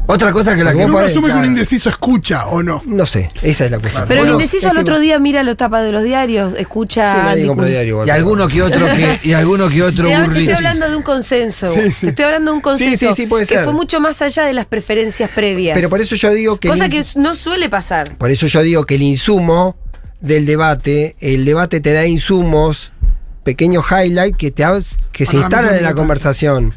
Otra cosa que la que Uno asume que un indeciso escucha o no. No sé, esa es la cuestión. Pero el indeciso al otro día mira los tapas de los diarios, escucha. Sí, nadie compra diario igual. y alguno que otro que y alguno que otro Te, <laughs> estoy hablando de un consenso. Sí, sí. Estoy hablando de un consenso Sí, sí, sí, puede que ser. fue mucho más allá de las preferencias previas. Pero por eso yo digo que... Cosa ins- que no suele pasar. Por eso yo digo que el insumo del debate, el debate te da insumos, pequeños highlights que, te, que se la instalan en la conversación.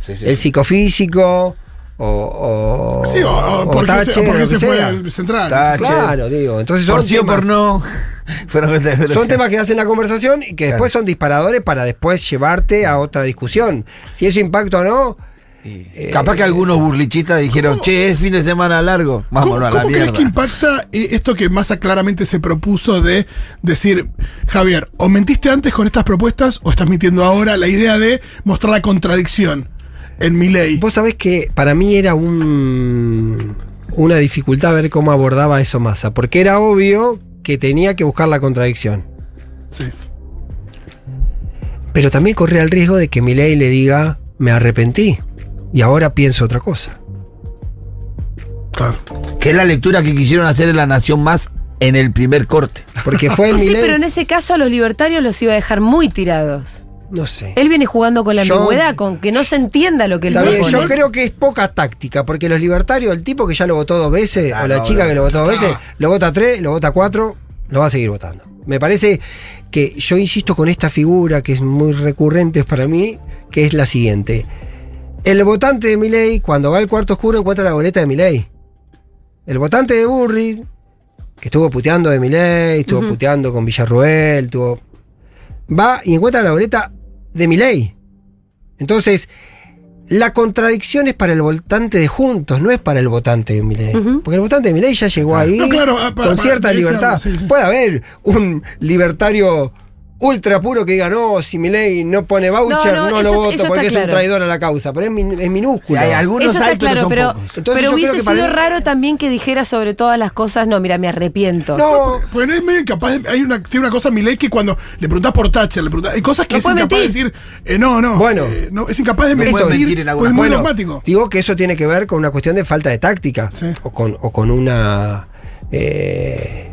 Sí, sí. El psicofísico o... o Sí, o, o o porque, se, Thatcher, porque se fue el central. Thatcher. Claro, digo. Entonces son por sí o temas- por no. <laughs> Son temas que hacen la conversación y que después son disparadores para después llevarte a otra discusión. Si eso impacta o no, eh, Capaz que algunos burlichistas dijeron, che, es fin de semana largo. ¿Cómo, Vámonos a la cómo crees mierda. que impacta eh, esto que Massa claramente se propuso de decir, Javier, o mentiste antes con estas propuestas o estás mintiendo ahora? La idea de mostrar la contradicción en mi ley. vos sabés que para mí era un, una dificultad ver cómo abordaba eso Massa, porque era obvio que tenía que buscar la contradicción. Sí. Pero también corría el riesgo de que Milei le diga, me arrepentí y ahora pienso otra cosa. Claro. Que es la lectura que quisieron hacer en La Nación Más en el primer corte. Porque fue <laughs> el Sí, pero en ese caso a los libertarios los iba a dejar muy tirados. No sé. Él viene jugando con la Yo- ambigüedad, con que no se entienda lo que él Está bien, propone. yo creo que es poca táctica, porque los libertarios, el tipo que ya lo votó dos veces, Ah, o la no, chica no. que lo votó dos veces, lo vota tres, lo vota cuatro, lo va a seguir votando. Me parece que yo insisto con esta figura que es muy recurrente para mí, que es la siguiente. El votante de Milei, cuando va al cuarto oscuro, encuentra la boleta de Milei. El votante de Burri, que estuvo puteando de Milei, estuvo puteando con Villarruel, estuvo, va y encuentra la boleta de Milei. Entonces, la contradicción es para el votante de Juntos, no es para el votante de Milei. Porque el votante de Milei ya llegó ahí No, claro, ah, para- con para- cierta libertad. lado, sí, sí. Puede haber un libertario ultra puro que diga, no, si Milei no pone voucher, No, no, no, lo eso- voto eso porque es un traidor a la causa. Pero es, min- es minúsculo. Sí, hay algunos Eso está hay, pero claro, son pero, pocos. Entonces pero hubiese para sido mí- raro también que dijera sobre todas las cosas, no, mira, me arrepiento. No, no es medio incapaz. de- hay una, tiene una cosa, Milei, que cuando le preguntás por Thatcher, le preguntás, hay cosas que No es incapaz de decir, eh, no, no. Bueno. eh, no, es incapaz de No mentir, en pues es muy Bueno, dogmático. Digo que eso tiene que ver con una cuestión de falta de táctica. Sí. O, con, o con una. eh,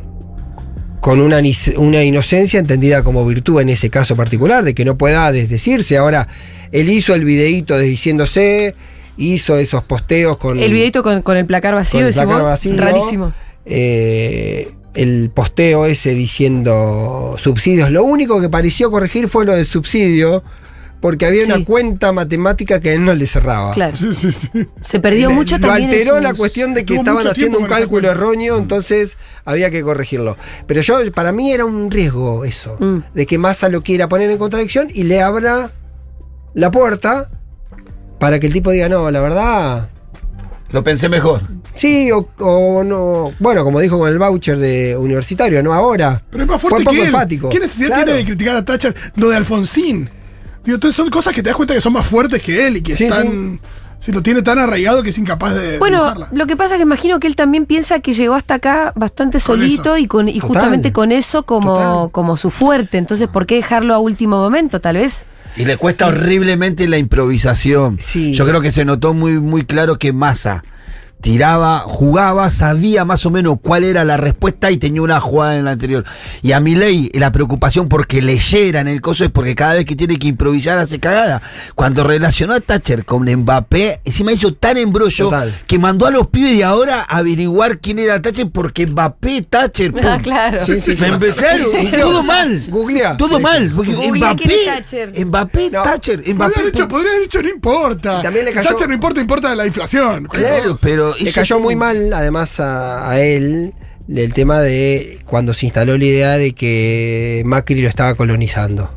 con una, una inocencia entendida como virtud en ese caso particular, de que no pueda desdecirse. Ahora, él hizo el videíto desdiciéndose, hizo esos posteos con. El videito con, con el placar con vacío, el placar vacío. rarísimo. Eh, el posteo ese diciendo subsidios. Lo único que pareció corregir fue lo del subsidio, porque había Sí. una cuenta matemática que a él no le cerraba. Claro. Sí, sí, sí. Se perdió Le- mucho lo también. alteró sus- la cuestión de que Tuvo estaban haciendo un cálculo erróneo, entonces había que corregirlo. Pero yo, para mí era un riesgo eso, Mm. de que Massa lo quiera poner en contradicción y le abra la puerta para que el tipo diga, no, la verdad, Lo pensé mejor. sí o, o no. Bueno, como dijo con el voucher de universitario, no ahora. Pero es más Fue fuerte poco que él. enfático. ¿Qué necesidad Claro. tiene de criticar a Thatcher? Lo de Alfonsín. Digo, entonces son cosas que te das cuenta que son más fuertes que él y que Sí, están. Si lo tiene tan arraigado que es incapaz de. Bueno, dibujarla. lo que pasa es que imagino que él también piensa que llegó hasta acá bastante Con solito eso. y, con, y Total. justamente con eso como, Total. como su fuerte. Entonces, ¿por qué dejarlo a último momento? Tal vez. Y le cuesta horriblemente la improvisación. Sí. Yo creo que se notó muy, muy claro que Massa tiraba, jugaba, sabía más o menos cuál era la respuesta y tenía una jugada en la anterior. Y a Milei la preocupación porque leyera en el coso es porque cada vez que tiene que improvisar hace cagada. Cuando relacionó a Thatcher con Mbappé, encima hizo tan embrollo Total. que mandó a los pibes de ahora a averiguar quién era Thatcher porque Mbappé, Thatcher. pum. Ah, claro. Sí, sí, sí. Mbappé, claro, todo mal. Googlea. Todo mal. Porque Googlea quién es Mbappé, Thatcher. Mbappé, No. Thatcher, Podría Mbappé. haber dicho, podría haber dicho, no importa. Y también le cayó- Thatcher no importa, importa la inflación. Claro, pero Le hizo cayó un- muy mal, además, a, a él el tema de cuando se instaló la idea de que Macri lo estaba colonizando.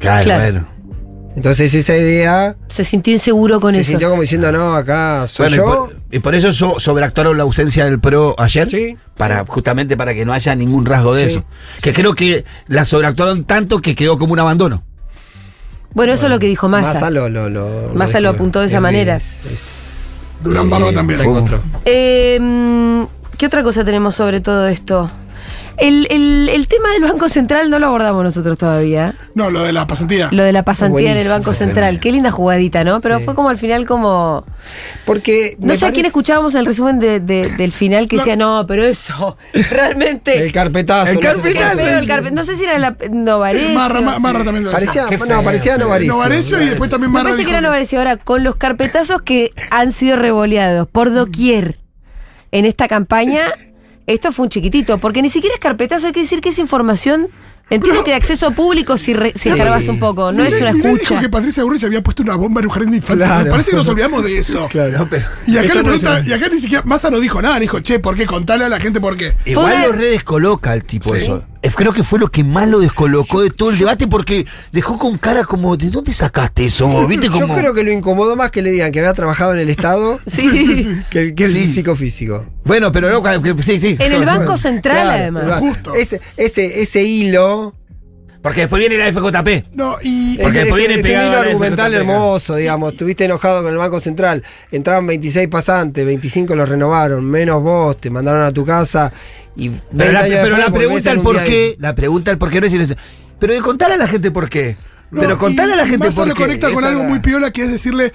Claro, Claro. bueno. Entonces esa idea Se sintió inseguro con se eso. sintió como diciendo, no, acá soy Bueno, y, yo. por, y por eso so- sobreactuaron la ausencia del PRO ayer. Sí. Para, justamente para que no haya ningún rasgo de Sí. eso. Que creo que la sobreactuaron tanto que quedó como un abandono. Bueno, eso es lo que dijo Massa. Massa lo, lo, lo, Massa lo dijo. apuntó de esa Es- manera. es- es- Durán Barba eh, también. Eh, ¿Qué otra cosa tenemos sobre todo esto? El, el- el tema del Banco Central no lo abordamos nosotros todavía. No, lo de la pasantía. Lo de la pasantía en el Banco Central. Qué linda jugadita, ¿no? Pero Sí. fue como al final como... Porque. No me sé a quién escuchábamos en el resumen de- de- del final que No. decía, no, pero eso, <laughs> realmente... El carpetazo. El carpetazo. el carpe- no sé si era la Novarecio. Marra, Ma- Marra también lo decía. Parecía, no, parecía. Novarecio. Novarecio y después también Me Marra parece que era Novarecio. Ahora, con los carpetazos que han sido revoleados por doquier en esta campaña, <laughs> esto fue un chiquitito, porque ni siquiera es carpetazo, hay que decir que es información, entiendo que de acceso público si, re- si Sí. escarbas un poco, no Sí, es una escucha. dijo que Patricia Burrich había puesto una bomba en un jardín de infantes. Claro. Me parece que nos olvidamos de eso. <laughs> Claro. No, pero- Y acá, le pregunta- y acá ni siquiera Massa no dijo nada, dijo, che, ¿por qué? Contale a la gente por qué. Igual una- lo redescoloca el tipo Sí. eso. Eh, Creo que fue lo que más lo descolocó de todo el debate porque dejó con cara como, ¿de dónde sacaste eso? ¿Viste Yo como creo que lo incomodó más que le digan que había trabajado en el Estado <laughs> Sí. <laughs> que el, que el Sí. psicofísico. Bueno, pero no, que- sí, sí. En el Banco Central, Claro, además. claro. Justo. Ese, ese, ese hilo. Porque después viene la FJP. No, y. Porque ese- después ese- viene es un pegado hilo argumental hermoso, digamos. Estuviste enojado con el Banco Central. Entraban 26 pasantes, 25 los renovaron, menos vos, te mandaron a tu casa. Y Pero 20 la, pero la pregunta un por qué, y- la pregunta el por qué no es pero de contarle a la gente por qué. No, pero contarle a la gente Massa por lo qué. conecta con Esa algo era- muy piola que es decirle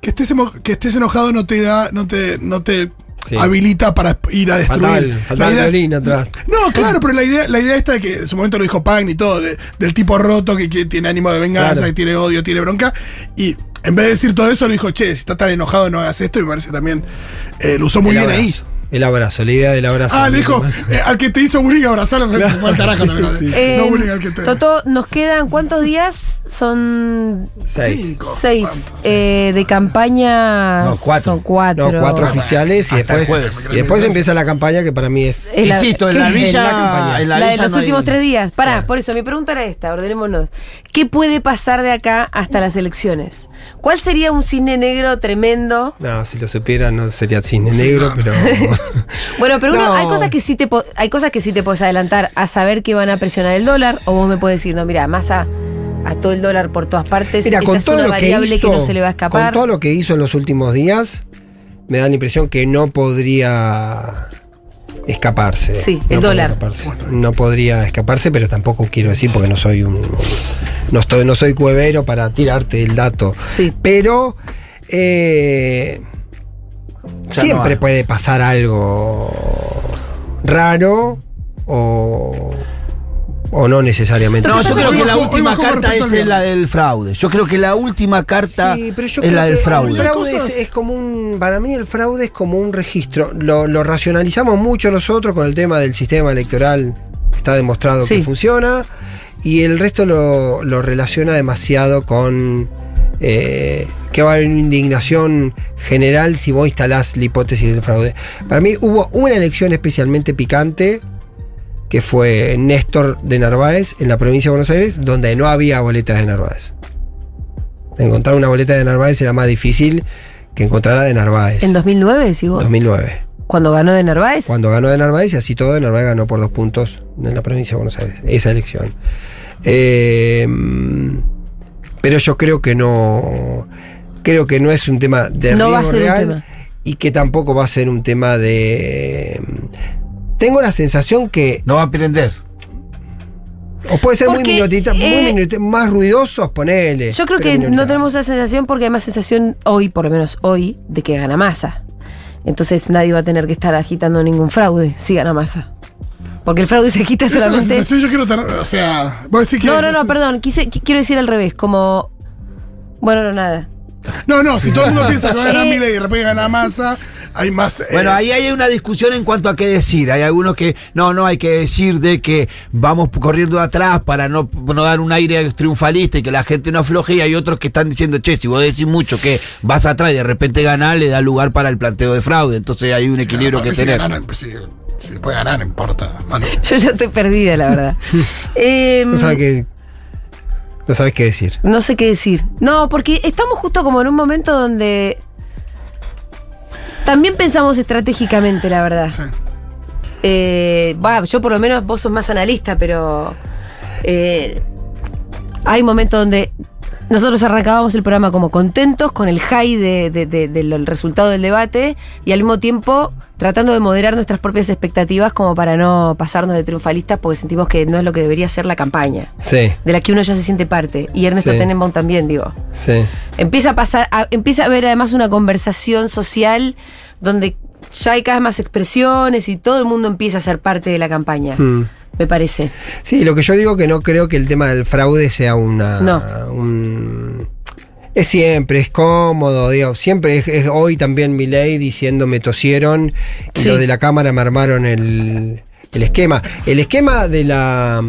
que estés, emo- que estés enojado no te da, no te, no te Sí. habilita para ir a destruir. La idea- atrás. No, claro, pero la idea, la idea esta de que en su momento lo dijo Pagni y todo, de- del tipo roto que, que tiene ánimo de venganza, Claro. que tiene odio, tiene bronca. Y en vez de decir todo eso, le dijo, che, si estás tan enojado no hagas esto. Y me parece también eh, lo usó muy bien ahí. El abrazo, la idea del abrazo. Ah, le dijo, eh, al que te hizo bullying fue al carajo también. Sí, sí. Eh, No bullying al que te. Toto, nos quedan cuántos días? Son Seis. Cinco. seis eh, de campaña. No, cuatro. Son cuatro. No, cuatro oficiales y el después, jueves. y después empieza la campaña que para mí es. Es la- Insisto, en la villa. En la campaña. en La, la de los no hay- últimos tres días. Pará, Claro. por eso mi pregunta era esta, ordenémonos. ¿Qué puede pasar de acá hasta las elecciones? ¿Cuál sería un cine negro tremendo? No, si lo supieran no sería cine negro, pero. <laughs> <laughs> Bueno, pero uno- No. hay cosas que sí te hay cosas que sí te puedes adelantar a saber que van a presionar el dólar, o vos me puedes decir, no, mira, más a, a todo el dólar por todas partes, Mira, esa con es todo una lo que variable hizo. que no se le va a escapar. Con todo lo que hizo en los últimos días, me da la impresión que no podría escaparse. Sí, No el dólar. escaparse. No podría escaparse, pero tampoco quiero decir porque no soy un. No, estoy, no soy cuevero para tirarte el dato. Sí. Pero. eh, Ya siempre no puede pasar algo raro o. O no necesariamente. No, yo creo que la última carta es la del fraude. Yo creo que la última carta Sí, pero yo es creo la del fraude. El fraude es, como un. Para mí, el fraude es como un registro. Lo, lo racionalizamos mucho nosotros con el tema del sistema electoral. Está demostrado Sí. que funciona. Y el resto lo, lo relaciona demasiado con. Eh, que va a haber una indignación general si vos instalás la hipótesis del fraude. Para mí hubo una elección especialmente picante, que fue Néstor de Narváez en la provincia de Buenos Aires, donde no había boletas de Narváez. Encontrar una boleta de Narváez era más difícil que encontrar la de Narváez. En 2009, decís vos, 2009. cuando ganó de Narváez. Cuando ganó de Narváez y así todo, de Narváez ganó por dos puntos en la provincia de Buenos Aires. Esa elección. Eh, pero yo creo que no. Creo que no es un tema de No va a riesgo ser un real tema. y que tampoco va a ser un tema de. Tengo la sensación que. No va a aprender. O puede ser muy minutita, muy eh, minuti- más ruidosos, ponele. Yo creo que no tenemos esa sensación porque hay más sensación hoy, por lo menos hoy, de que gana masa. Entonces nadie va a tener que estar agitando ningún fraude si gana masa. Porque el fraude se agita Esa es la solamente. sensación yo quiero tener. O sea, vos decís que. No, no, no, es- perdón. Quise, quiero decir al revés, como. Bueno, no, nada. No, no, si todo el mundo piensa que va a ganar Eh. Milei y de repente gana masa, hay más. eh, Bueno, ahí hay una discusión en cuanto a qué decir. Hay algunos que, no, no, hay que decir de que vamos corriendo atrás para no, no dar un aire triunfalista y que la gente no afloje. Y hay otros que están diciendo, che, si vos decís mucho que vas atrás y de repente ganás, le da lugar para el planteo de fraude. Entonces hay un equilibrio que tener. ganar, pues, si, puede ganar, no importa. <laughs> Yo ya estoy perdida, la verdad. <laughs> Em, No sabes qué. No sabes qué decir. No sé qué decir. No, porque estamos justo como en un momento donde también pensamos estratégicamente, la verdad. sí. Eh, yo por lo menos vos sos más analista, pero eh, hay momentos donde nosotros arrancábamos el programa como contentos con el high de- de- de- del resultado del debate y al mismo tiempo tratando de moderar nuestras propias expectativas como para no pasarnos de triunfalistas porque sentimos que no es lo que debería ser la campaña, Sí, de la que uno ya se siente parte. Y Ernesto Sí. Tenenbaum también, digo. sí. Empieza a pasar, a- empieza a haber además una conversación social donde ya hay cada vez más expresiones y todo el mundo empieza a ser parte de la campaña, Mm. Me parece. Sí, lo que yo digo que no creo que el tema del fraude sea una. No. un- es siempre, es cómodo, digo, siempre es, es hoy también mi ley diciendo me tosieron y Sí. los de la cámara me armaron el, el esquema. El esquema de la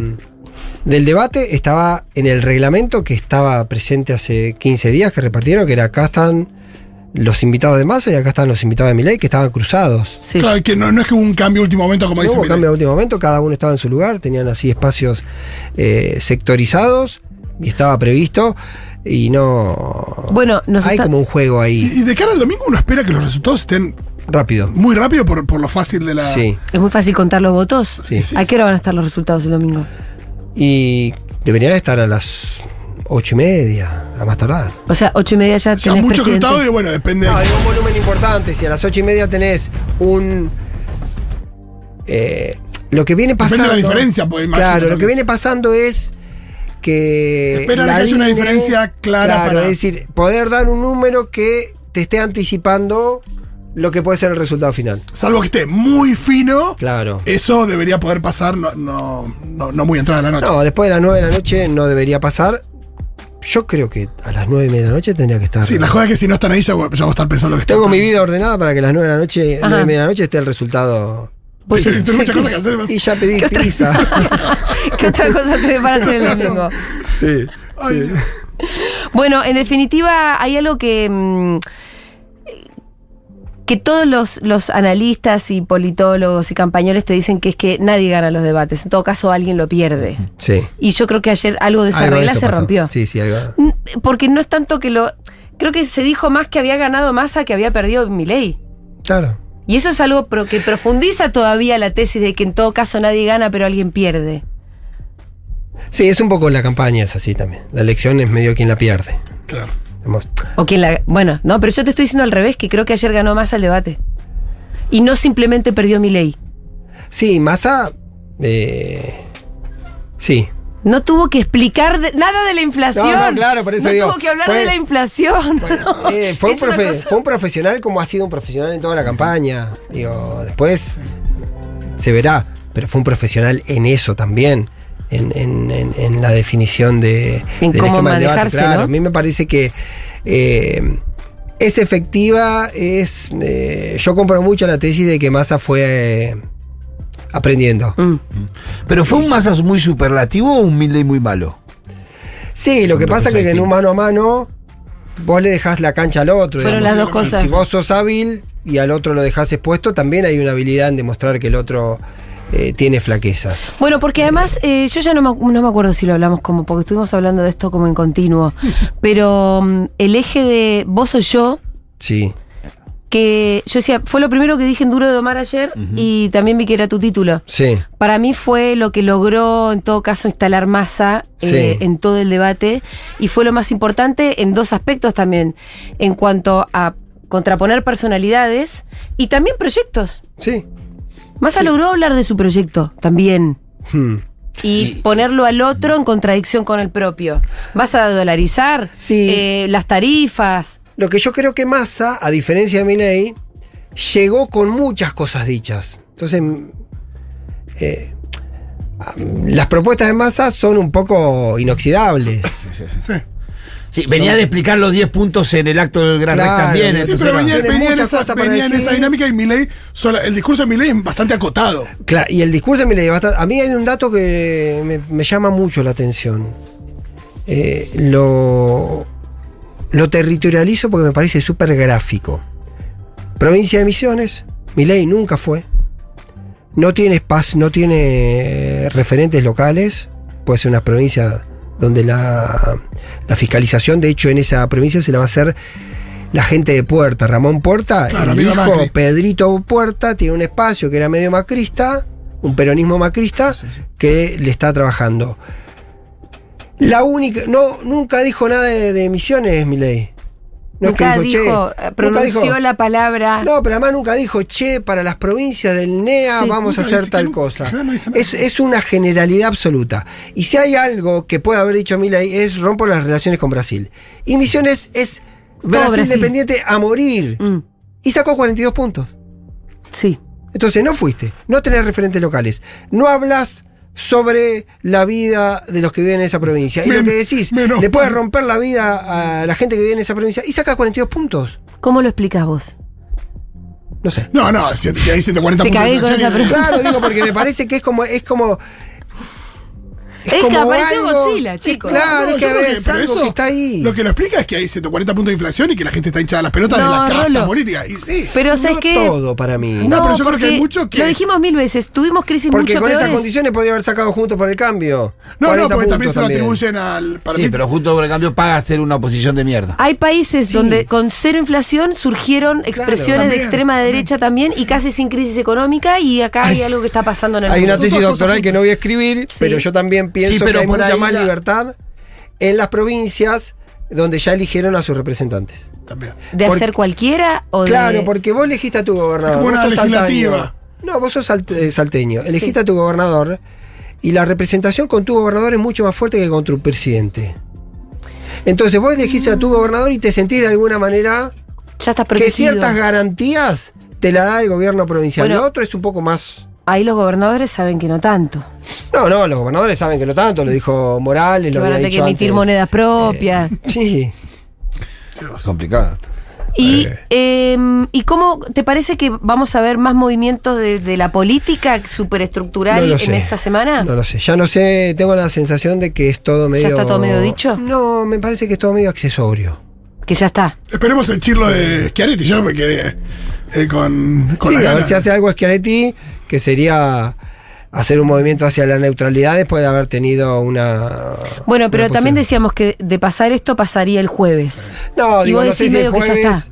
del debate estaba en el reglamento que estaba presente hace 15 días que repartieron, que era acá están los invitados de masa y acá están los invitados de mi ley que estaban cruzados. Sí. Claro, que no, no es que hubo un cambio último momento, como No dice hubo Milei. cambio de último momento, cada uno estaba en su lugar, tenían así espacios eh, sectorizados y estaba previsto y no... Bueno, nos Hay está- como un juego ahí Y, de cara al domingo uno espera que los resultados estén rápido. muy rápido por, por lo fácil de la. Sí, Es muy fácil contar los votos. sí. Sí. ¿A qué hora van a estar los resultados el domingo? Y deberían estar a las ocho y media, a más tardar. O sea, ocho y media ya O sea, tenés mucho presidente. resultado y bueno, depende. No, hay un volumen importante. Si a las ocho y media tenés un. eh, lo que viene Depende pasando. de la diferencia, pues, Claro, lo que viene pasando es que. Esperan la que haya una diferencia clara Claro, para- es decir, poder dar un número que te esté anticipando lo que puede ser el resultado final. Salvo que esté muy fino, Claro. eso debería poder pasar no, no, no, no muy entrada de la noche. No, después de las nueve de la noche no debería pasar. Yo creo que a las nueve y media de la noche tendría que estar. Sí, la joda es que si no están ahí ya, ya vamos a estar pensando que está. Tengo mi vida ordenada para que a las nueve de la noche, Ajá. nueve y media de la noche esté el resultado. Pues, sí, muchas sí. cosas que hacer. más. Y ya pedí <laughs> ¿Qué otra-. <laughs> ¿Qué otra cosa tenés para hacer el domingo? sí. Ay, Bueno, en definitiva, hay algo que. mm, que todos los, los analistas y politólogos y campañones te dicen que es que nadie gana los debates. En todo caso, alguien lo pierde. Sí. Y yo creo que ayer algo de esa Algo regla se pasó. rompió. Sí, sí, algo. Porque no es tanto que lo. Creo que se dijo más que había ganado Massa que había perdido Milei. Claro. Y eso es algo pro- que profundiza todavía la tesis de que en todo caso nadie gana, pero alguien pierde. Sí, es un poco la campaña, es así también. La elección es medio quien la pierde. claro. Digamos, O quien la. Bueno, no, pero yo te estoy diciendo al revés, que creo que ayer ganó Massa el debate. Y no simplemente perdió Milei. Sí, Massa. eh, sí. No tuvo que explicar de- nada de la inflación. No, no, claro, por eso No digo, tuvo que hablar fue- de la inflación. <laughs> ¿no? Eh, fue, un profe- fue un profesional como ha sido un profesional en toda la campaña. Digo, después se verá, pero fue un profesional en eso también. En, en- en- en la definición de, En del cómo esquema del debate. manejarse, Claro, ¿no? a mí me parece que eh, es efectiva, es. eh, yo compro mucho la tesis de que Massa fue eh, aprendiendo. Mm. Pero fue un Massa muy superlativo o un Milley muy malo. Sí, lo que pasa es que en un mano a mano vos le dejás la cancha al otro. Fueron digamos. las dos Si- cosas. Si vos sos hábil y al otro lo dejás expuesto, también hay una habilidad en demostrar que el otro eh, tiene flaquezas. Bueno, porque además eh, yo ya no me, no me acuerdo si lo hablamos como, porque estuvimos hablando de esto como en continuo, <laughs> pero mm, el eje de vos o yo, Sí. que yo decía, fue lo primero que dije en Duro de Domar ayer y también vi que era tu título. Sí. Para mí fue lo que logró en todo caso instalar masa eh, Sí. en todo el debate y fue lo más importante en dos aspectos también, en cuanto a contraponer personalidades y también proyectos. Sí. Massa logró hablar de su proyecto también Hmm. y, ponerlo al otro en contradicción con el propio. ¿Vas a dolarizar? Sí. Eh, las tarifas. Lo que yo creo que Massa, a diferencia de Milei, llegó con muchas cosas dichas. Entonces, mm, eh, ah, las propuestas de Massa son un poco inoxidables. Sí. Sí, venía de explicar los 10 puntos en el acto del Gran Rex Claro, también. sí, entonces pero venía, venía en, muchas esa, cosas para venía en esa dinámica y Milei, el discurso de Milei es bastante acotado. Claro, y el discurso de Milei, a mí hay un dato que me, me llama mucho la atención. Eh, lo, lo territorializo porque me parece súper gráfico. Provincia de Misiones, Milei nunca fue. No tiene espacio, no tiene eh, referentes locales. Puede ser una provincia donde la, la fiscalización, de hecho, en esa provincia se la va a hacer la gente de Puerta. Ramón Puerta, Claro, el hijo Macri. Pedrito Puerta, tiene un espacio que era medio macrista, un peronismo macrista, que le está trabajando. La única. No, nunca dijo nada de, de emisiones, Milei. Nunca dijo, dijo, che. eh, pronunció nunca dijo- la palabra. No, pero además nunca dijo, che, para las provincias del NEA Sí. vamos a hacer dice- tal cosa. no. Es, es una generalidad absoluta. Y si hay algo que puede haber dicho Milei es rompo las relaciones con Brasil. Y Misiones es Brasil, Brasil. dependiente a morir. Mm, Y sacó 42 puntos. sí. Entonces no fuiste, no tenés referentes locales, no hablas sobre la vida de los que viven en esa provincia. Y lo Men- que decís, menos le puedes romper la vida a la gente que vive en esa provincia y sacas 42 puntos. ¿Cómo lo explicas vos? No sé. No, no, si hay 140 Te puntos. cagué con esa pregunta. Claro, digo, porque me parece que es como. Es como Es que apareció Godzilla, chicos. Claro, No, es que creo es pero algo eso que está ahí. Lo que lo explica es que hay 140 puntos de inflación y que la gente está hinchada a las pelotas No, de las castas Rolo. políticas. Y sí. Pero ¿sabes no qué? todo para mí. No, pero yo creo que hay porque mucho que- Lo dijimos mil veces, tuvimos crisis porque mucho con esas peores. condiciones podría haber sacado juntos por el cambio. No, 40 no, porque también se lo atribuyen al. Para Sí, mí- pero justo por el cambio paga ser una oposición de mierda. Hay países Sí. donde con cero inflación surgieron expresiones de también, extrema también. derecha también y casi sin crisis económica y acá hay algo que está pasando en el Hay una mundo. tesis doctoral que no voy a escribir, pero yo también pienso Sí, pero que hay mucha más la- libertad en las provincias donde ya eligieron a sus representantes. También. ¿De hacer cualquiera o de...? Claro, porque vos elegiste a tu gobernador. Es como una salteño. legislativa. No, vos sos salt- salteño. Elegiste Sí. a tu gobernador y la representación con tu gobernador es mucho más fuerte que con tu presidente. Entonces vos elegiste a tu gobernador y te sentís de alguna manera Ya estás que ciertas garantías te la da el gobierno provincial. Bueno. Lo otro es un poco más... Ahí los gobernadores saben que no tanto. No, no, los gobernadores saben que no tanto, lo dijo Morales, Que lo van a había tener que emitir antes. monedas propias. <laughs> Sí. Complicado. Y, eh, ¿Y cómo te parece que vamos a ver más movimientos de, de la política superestructural No en esta semana? No lo sé. Ya no sé, tengo la sensación de que es todo medio. está todo medio dicho? No, me parece que es todo medio accesorio. Que ya está. Esperemos el chirlo de Schiaretti. Yo me quedé eh, con, con sí, a ver si hace algo Schiaretti, que sería hacer un movimiento hacia la neutralidad después de haber tenido una. Bueno, pero una también decíamos que de pasar esto pasaría el jueves. No, y digo, vos no sé si el medio que ya jueves. está.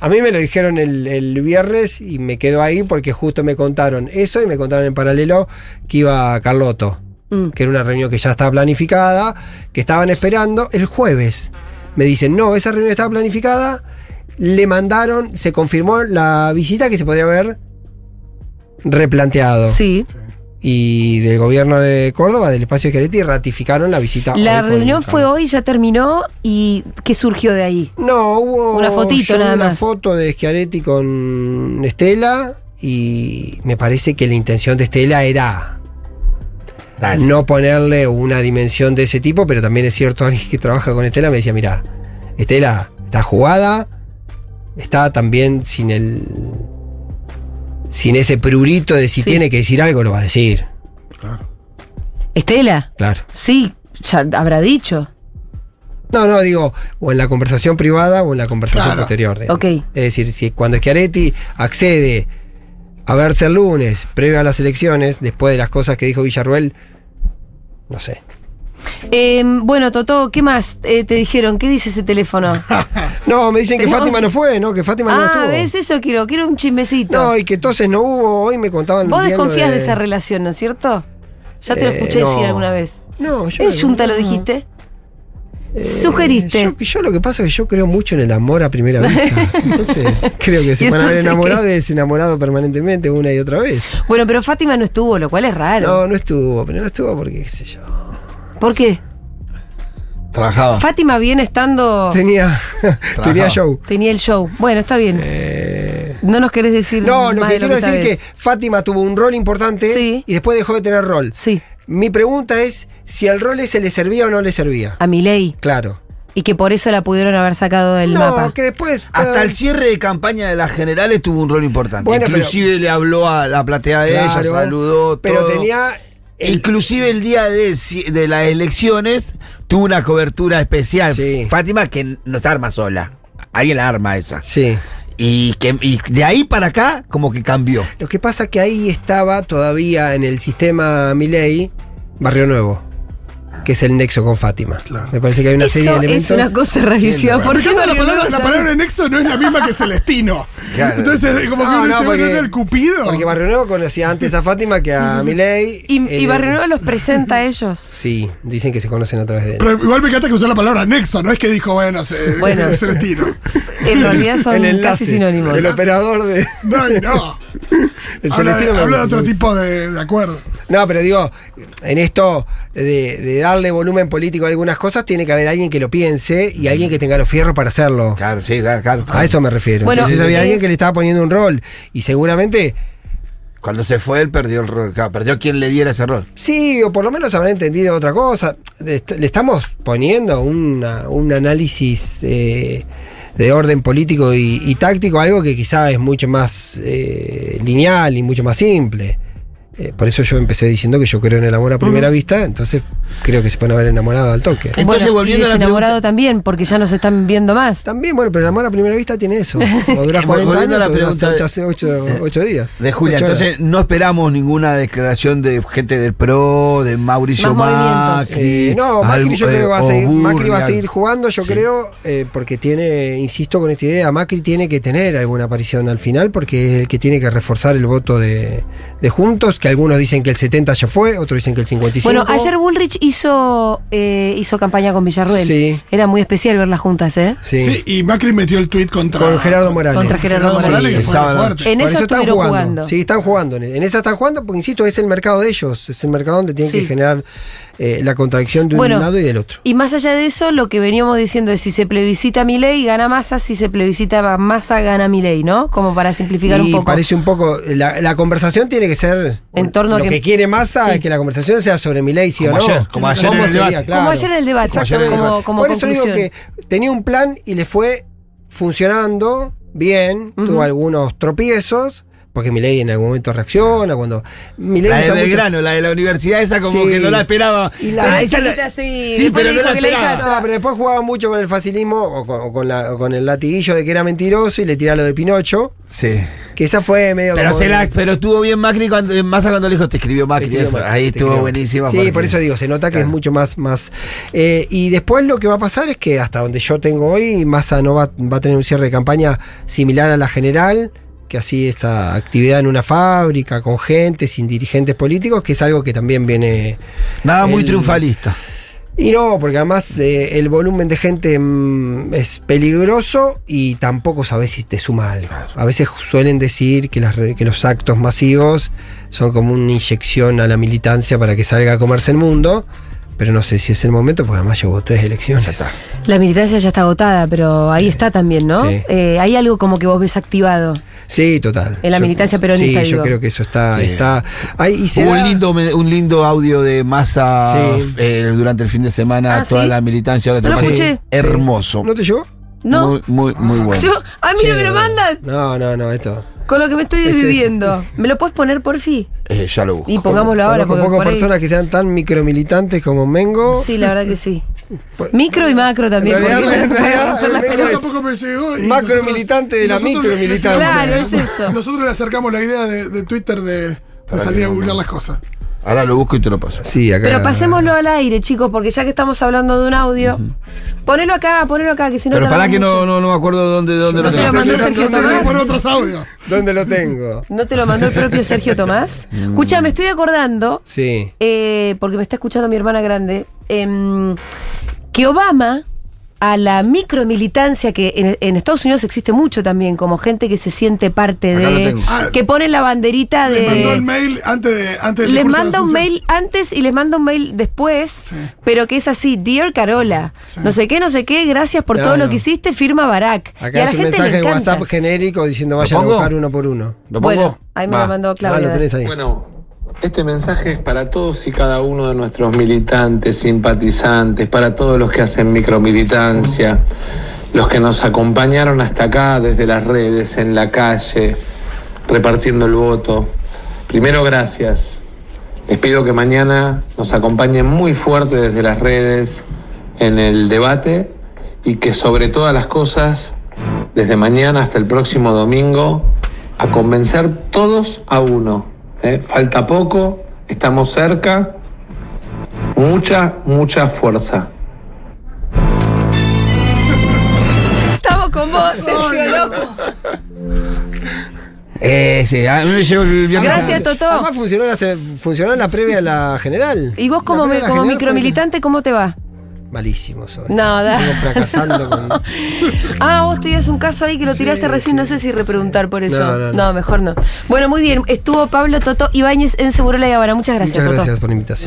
A mí me lo dijeron el, el viernes y me quedo ahí porque justo me contaron eso y me contaron en paralelo que iba Carloto. Mm. que era una reunión que ya estaba planificada, que estaban esperando el jueves. Me dicen, no, esa reunión estaba planificada, le mandaron, se confirmó la visita que se podría haber replanteado. Sí. Y del gobierno de Córdoba, del espacio de Schiaretti, ratificaron la visita. La reunión fue hoy, ya terminó. ¿Y qué surgió de ahí? No, hubo Una fotito nada una más. foto de Schiaretti con Estela y me parece que la intención de Estela era Dale. no ponerle una dimensión de ese tipo, pero también es cierto, alguien que trabaja con Estela me decía, mira, Estela está jugada, está también sin el... sin ese prurito de si Sí. tiene que decir algo, lo va a decir. Estela. Claro. Sí, ya habrá dicho. No, no, digo, o en la conversación privada o en la conversación Claro. posterior. digamos. Ok. Es decir, si cuando Schiaretti accede a verse el lunes, previo a las elecciones, después de las cosas que dijo Villarruel, no sé. Eh, bueno, Totó, ¿qué más eh, te dijeron? ¿Qué dice ese teléfono? <laughs> No, me dicen que Fátima no fue, ¿no? Que Fátima no ah, estuvo. ¿ves eso? Quiero, quiero un chismecito. No, y que entonces no hubo, hoy me contaban. Vos desconfías de... esa relación, ¿no es cierto? Ya te lo Eh, escuché decir alguna vez. No, yo. En Junta lo dijiste. Eh, Sugeriste. Yo, yo lo que pasa es que yo creo mucho en el amor a primera <laughs> vista. Entonces, creo que se ¿Y van a haber enamorado y desenamorado permanentemente una y otra vez. Bueno, pero Fátima no estuvo, lo cual es raro. No, no estuvo, pero no estuvo porque, qué sé yo. ¿Por qué? Trabajaba. Fátima viene estando. Tenía, <laughs> tenía show. Tenía el show. Bueno, está bien. Eh, No nos querés decir. No, lo más que de quiero decir es que Fátima tuvo un rol importante Sí. y después dejó de tener rol. Sí, Mi pregunta es si al rol ese le servía o no le servía. a mi ley. Claro. Y que por eso la pudieron haber sacado del no, mapa. que después. Hasta el cierre de campaña de las generales tuvo un rol importante. Bueno, pero- Inclusive le habló a la platea de ella, claro, saludó. Pero todo. tenía. Inclusive el día de, las elecciones tuvo una cobertura especial. Sí. Fátima que no se arma sola. Alguien la arma esa. Sí. Y, que, y de ahí para acá como que cambió. Lo que pasa que ahí estaba todavía en el sistema Milei Barrio Nuevo, que es el nexo con Fátima. Claro. Me parece que hay una serie de elementos. es una cosa rarísima. ¿Por Porque qué la Barrio palabra, la palabra nexo no es la misma que Celestino. Claro. Entonces, como que No, uno no, se porque- ve el cupido. Porque Barrio Nuevo conocía antes a Fátima que a Milei. Y, y Eh, Barrio Nuevo los presenta a ellos. Sí, dicen que se conocen a través de él. Pero igual me encanta que usó la palabra nexo, no es que dijo, bueno, <laughs> tiro. En realidad <laughs> son El enlace, casi sinónimos. El operador de. No, y no. <laughs> El habla de, habla de otro tipo de, de acuerdo. No, pero digo, en esto de, de darle volumen político a algunas cosas, tiene que haber alguien que lo piense y alguien que tenga los fierros para hacerlo. Claro, sí, claro, claro. A eso me refiero. Bueno, Entonces había eh, alguien que le estaba poniendo un rol. Y seguramente, Cuando se fue él perdió el rol. Claro, perdió quien le diera ese rol. sí, o por lo menos habrá entendido otra cosa. Le, est- le estamos poniendo una- un análisis eh, de orden político y, y táctico, algo que quizá es mucho más eh, lineal y mucho más simple. Eh, por eso yo empecé diciendo que yo creo en el amor a primera vista, entonces creo que se pueden haber enamorado al toque. Entonces, bueno, volviendo y a la desenamorado pregunta- también, porque ya no se están viendo más. También, bueno, pero el amor a primera vista tiene eso. <laughs> O dura 40 Volviendo años a la o dura pregunta de- 8, días. De Julia, entonces no esperamos ninguna declaración de gente del PRO, de Mauricio Más. Macri. Eh, no, Macri algo- yo creo que va a o seguir, Macri va a seguir jugando, yo Sí. creo, eh, porque tiene, insisto con esta idea, Macri tiene que tener alguna aparición al final, porque es el que tiene que reforzar el voto de, de Juntos, que algunos dicen que el 70 ya fue, otros dicen que el 55. Bueno, ayer Bullrich hizo, eh, hizo campaña con Villarruel. Sí. Era muy especial verlas juntas, ¿eh? Sí. Sí. y Macri metió el tuit contra. Con Gerardo Morales. Contra Gerardo Morales. Sí. En Por eso están jugando. jugando. Sí, están jugando. En en esa están jugando, porque insisto, es el mercado de ellos. Es el mercado donde tienen Sí. que generar eh, la contradicción de un Bueno, lado y del otro. Y más allá de eso, lo que veníamos diciendo es si se plebiscita Milei, gana Massa, si se plebiscita Massa, gana Milei, ¿no? Como para simplificar y un poco. parece un poco. La, la conversación tiene que ser. En torno a lo que- que, quiere Massa Sí. es que la conversación sea sobre mi ley, sí Como o no. ayer, como ayer ¿Cómo en el debate. Como ayer en el debate, Exactamente. como, como Por eso digo que tenía un plan y le fue funcionando bien. Tuvo algunos tropiezos. Porque mi ley en algún momento reacciona. Cuando Milei La de usa mucho- Belgrano, la de la universidad, esa como Sí. que no la esperaba. Y la- Ah, Pero esa la- sí. Pero no la hija- esperaba. No, pero después jugaba mucho con el facilismo o con, o con la- o con el latiguillo de que era mentiroso y le tiraba lo de Pinocho. Sí. Que esa fue medio Pero, como- se la, pero estuvo bien Macri cuando, en Massa cuando le dijo, te escribió Macri. Te escribió eso. Macri, Ahí te estuvo escribió. buenísima. Sí, porque- por eso digo, se nota que Claro. es mucho más. más eh, y después lo que va a pasar es que hasta donde yo tengo hoy, Massa no va, va a tener un cierre de campaña similar a la general, que así esa actividad en una fábrica, con gente, sin dirigentes políticos, que es algo que también viene. Nada muy triunfalista. Y no, porque además eh, el volumen de gente mm, es peligroso y tampoco sabes si te suma algo. A veces suelen decir que, las re- que los actos masivos son como una inyección a la militancia para que salga a comerse el mundo, pero no sé si es el momento, porque además llevo tres elecciones. La militancia ya está agotada, pero ahí está también, ¿no? Sí. Eh, hay algo como que vos ves activado. Sí, total. En la militancia peronista, Sí, yo digo. creo que eso está. Sí. está ahí y se Hubo un lindo, un lindo audio de Massa Sí. eh, durante el fin de semana, Ah, toda ¿sí? la militancia. ahora No lo te paso. escuché. Hermoso. ¿No te llegó? ¿No? Muy, muy, muy bueno. Yo, a mí no me lo mandan No, no, no, esto. Con lo que me estoy Es- es- viviendo. es- ¿Me lo puedes poner, porfi? Eh, ya lo busco. Y pongámoslo ahora, Conozco porque pocas por ahí- personas que sean tan micromilitantes como Mengo. Sí, la verdad que sí. Por- Micro y macro también. Macro militante de la nosotros- micromilitancia. Claro, es eso. Nosotros le acercamos la idea de, de Twitter de, de salir a googlear las cosas. Ahora lo busco y te lo paso. Sí, acá. Pero pasémoslo al aire, chicos, porque ya que estamos hablando de un audio, ponelo acá, ponelo acá, que si no Pero para tardamos que no, no, no me acuerdo dónde, dónde lo te lo tengo. mandó Sergio ¿Dónde Tomás? por otros audios? ¿Dónde lo tengo? ¿No te lo mandó el propio Sergio Tomás? Escucha, me estoy acordando, Sí. eh, porque me está escuchando mi hermana grande, em, que Obama, a la micromilitancia que en, en Estados Unidos existe mucho también, como gente que se siente parte Acá lo de. tengo. Ah, que pone la banderita Le mandó el de. mail antes de antes Les de manda un mail antes y les manda un mail después, Sí. pero que es así, Dear Carola, Sí. no sé qué, no sé qué, gracias por No, todo lo que hiciste, firma Barack. y a Acá la es un gente mensaje le de. WhatsApp genérico diciendo vayan a buscar uno por uno. ¿Lo pongo? Bueno, ahí me Va. lo mandó Ah, Claudia. lo tenés ahí. Bueno, este mensaje es para todos y cada uno de nuestros militantes, simpatizantes, para todos los que hacen micromilitancia, los que nos acompañaron hasta acá desde las redes, en la calle, repartiendo el voto. Primero, gracias. Les pido que mañana nos acompañen muy fuerte desde las redes en el debate y que sobre todas las cosas, desde mañana hasta el próximo domingo, a convencer todos a uno. ¿Eh? Falta poco, estamos cerca. Mucha, mucha fuerza. Estamos con vos, Sergio, loco. Eh, sí, a mí me llegó el viernes. Gracias, Totó. Además funcionó, la, se- funcionó en la previa a la general. ¿Y vos como, me- como general micromilitante, cómo te va? Malísimo soy. No, da. Fracasando con. <laughs> Ah, vos tenías un caso ahí que lo tiraste recién, no sé si repreguntar por eso. No, no, no. mejor no. Bueno, muy bien. Estuvo Pablo Toto Ibáñez en Seguro La Habana. Muchas gracias, Muchas Toto. gracias por la invitación.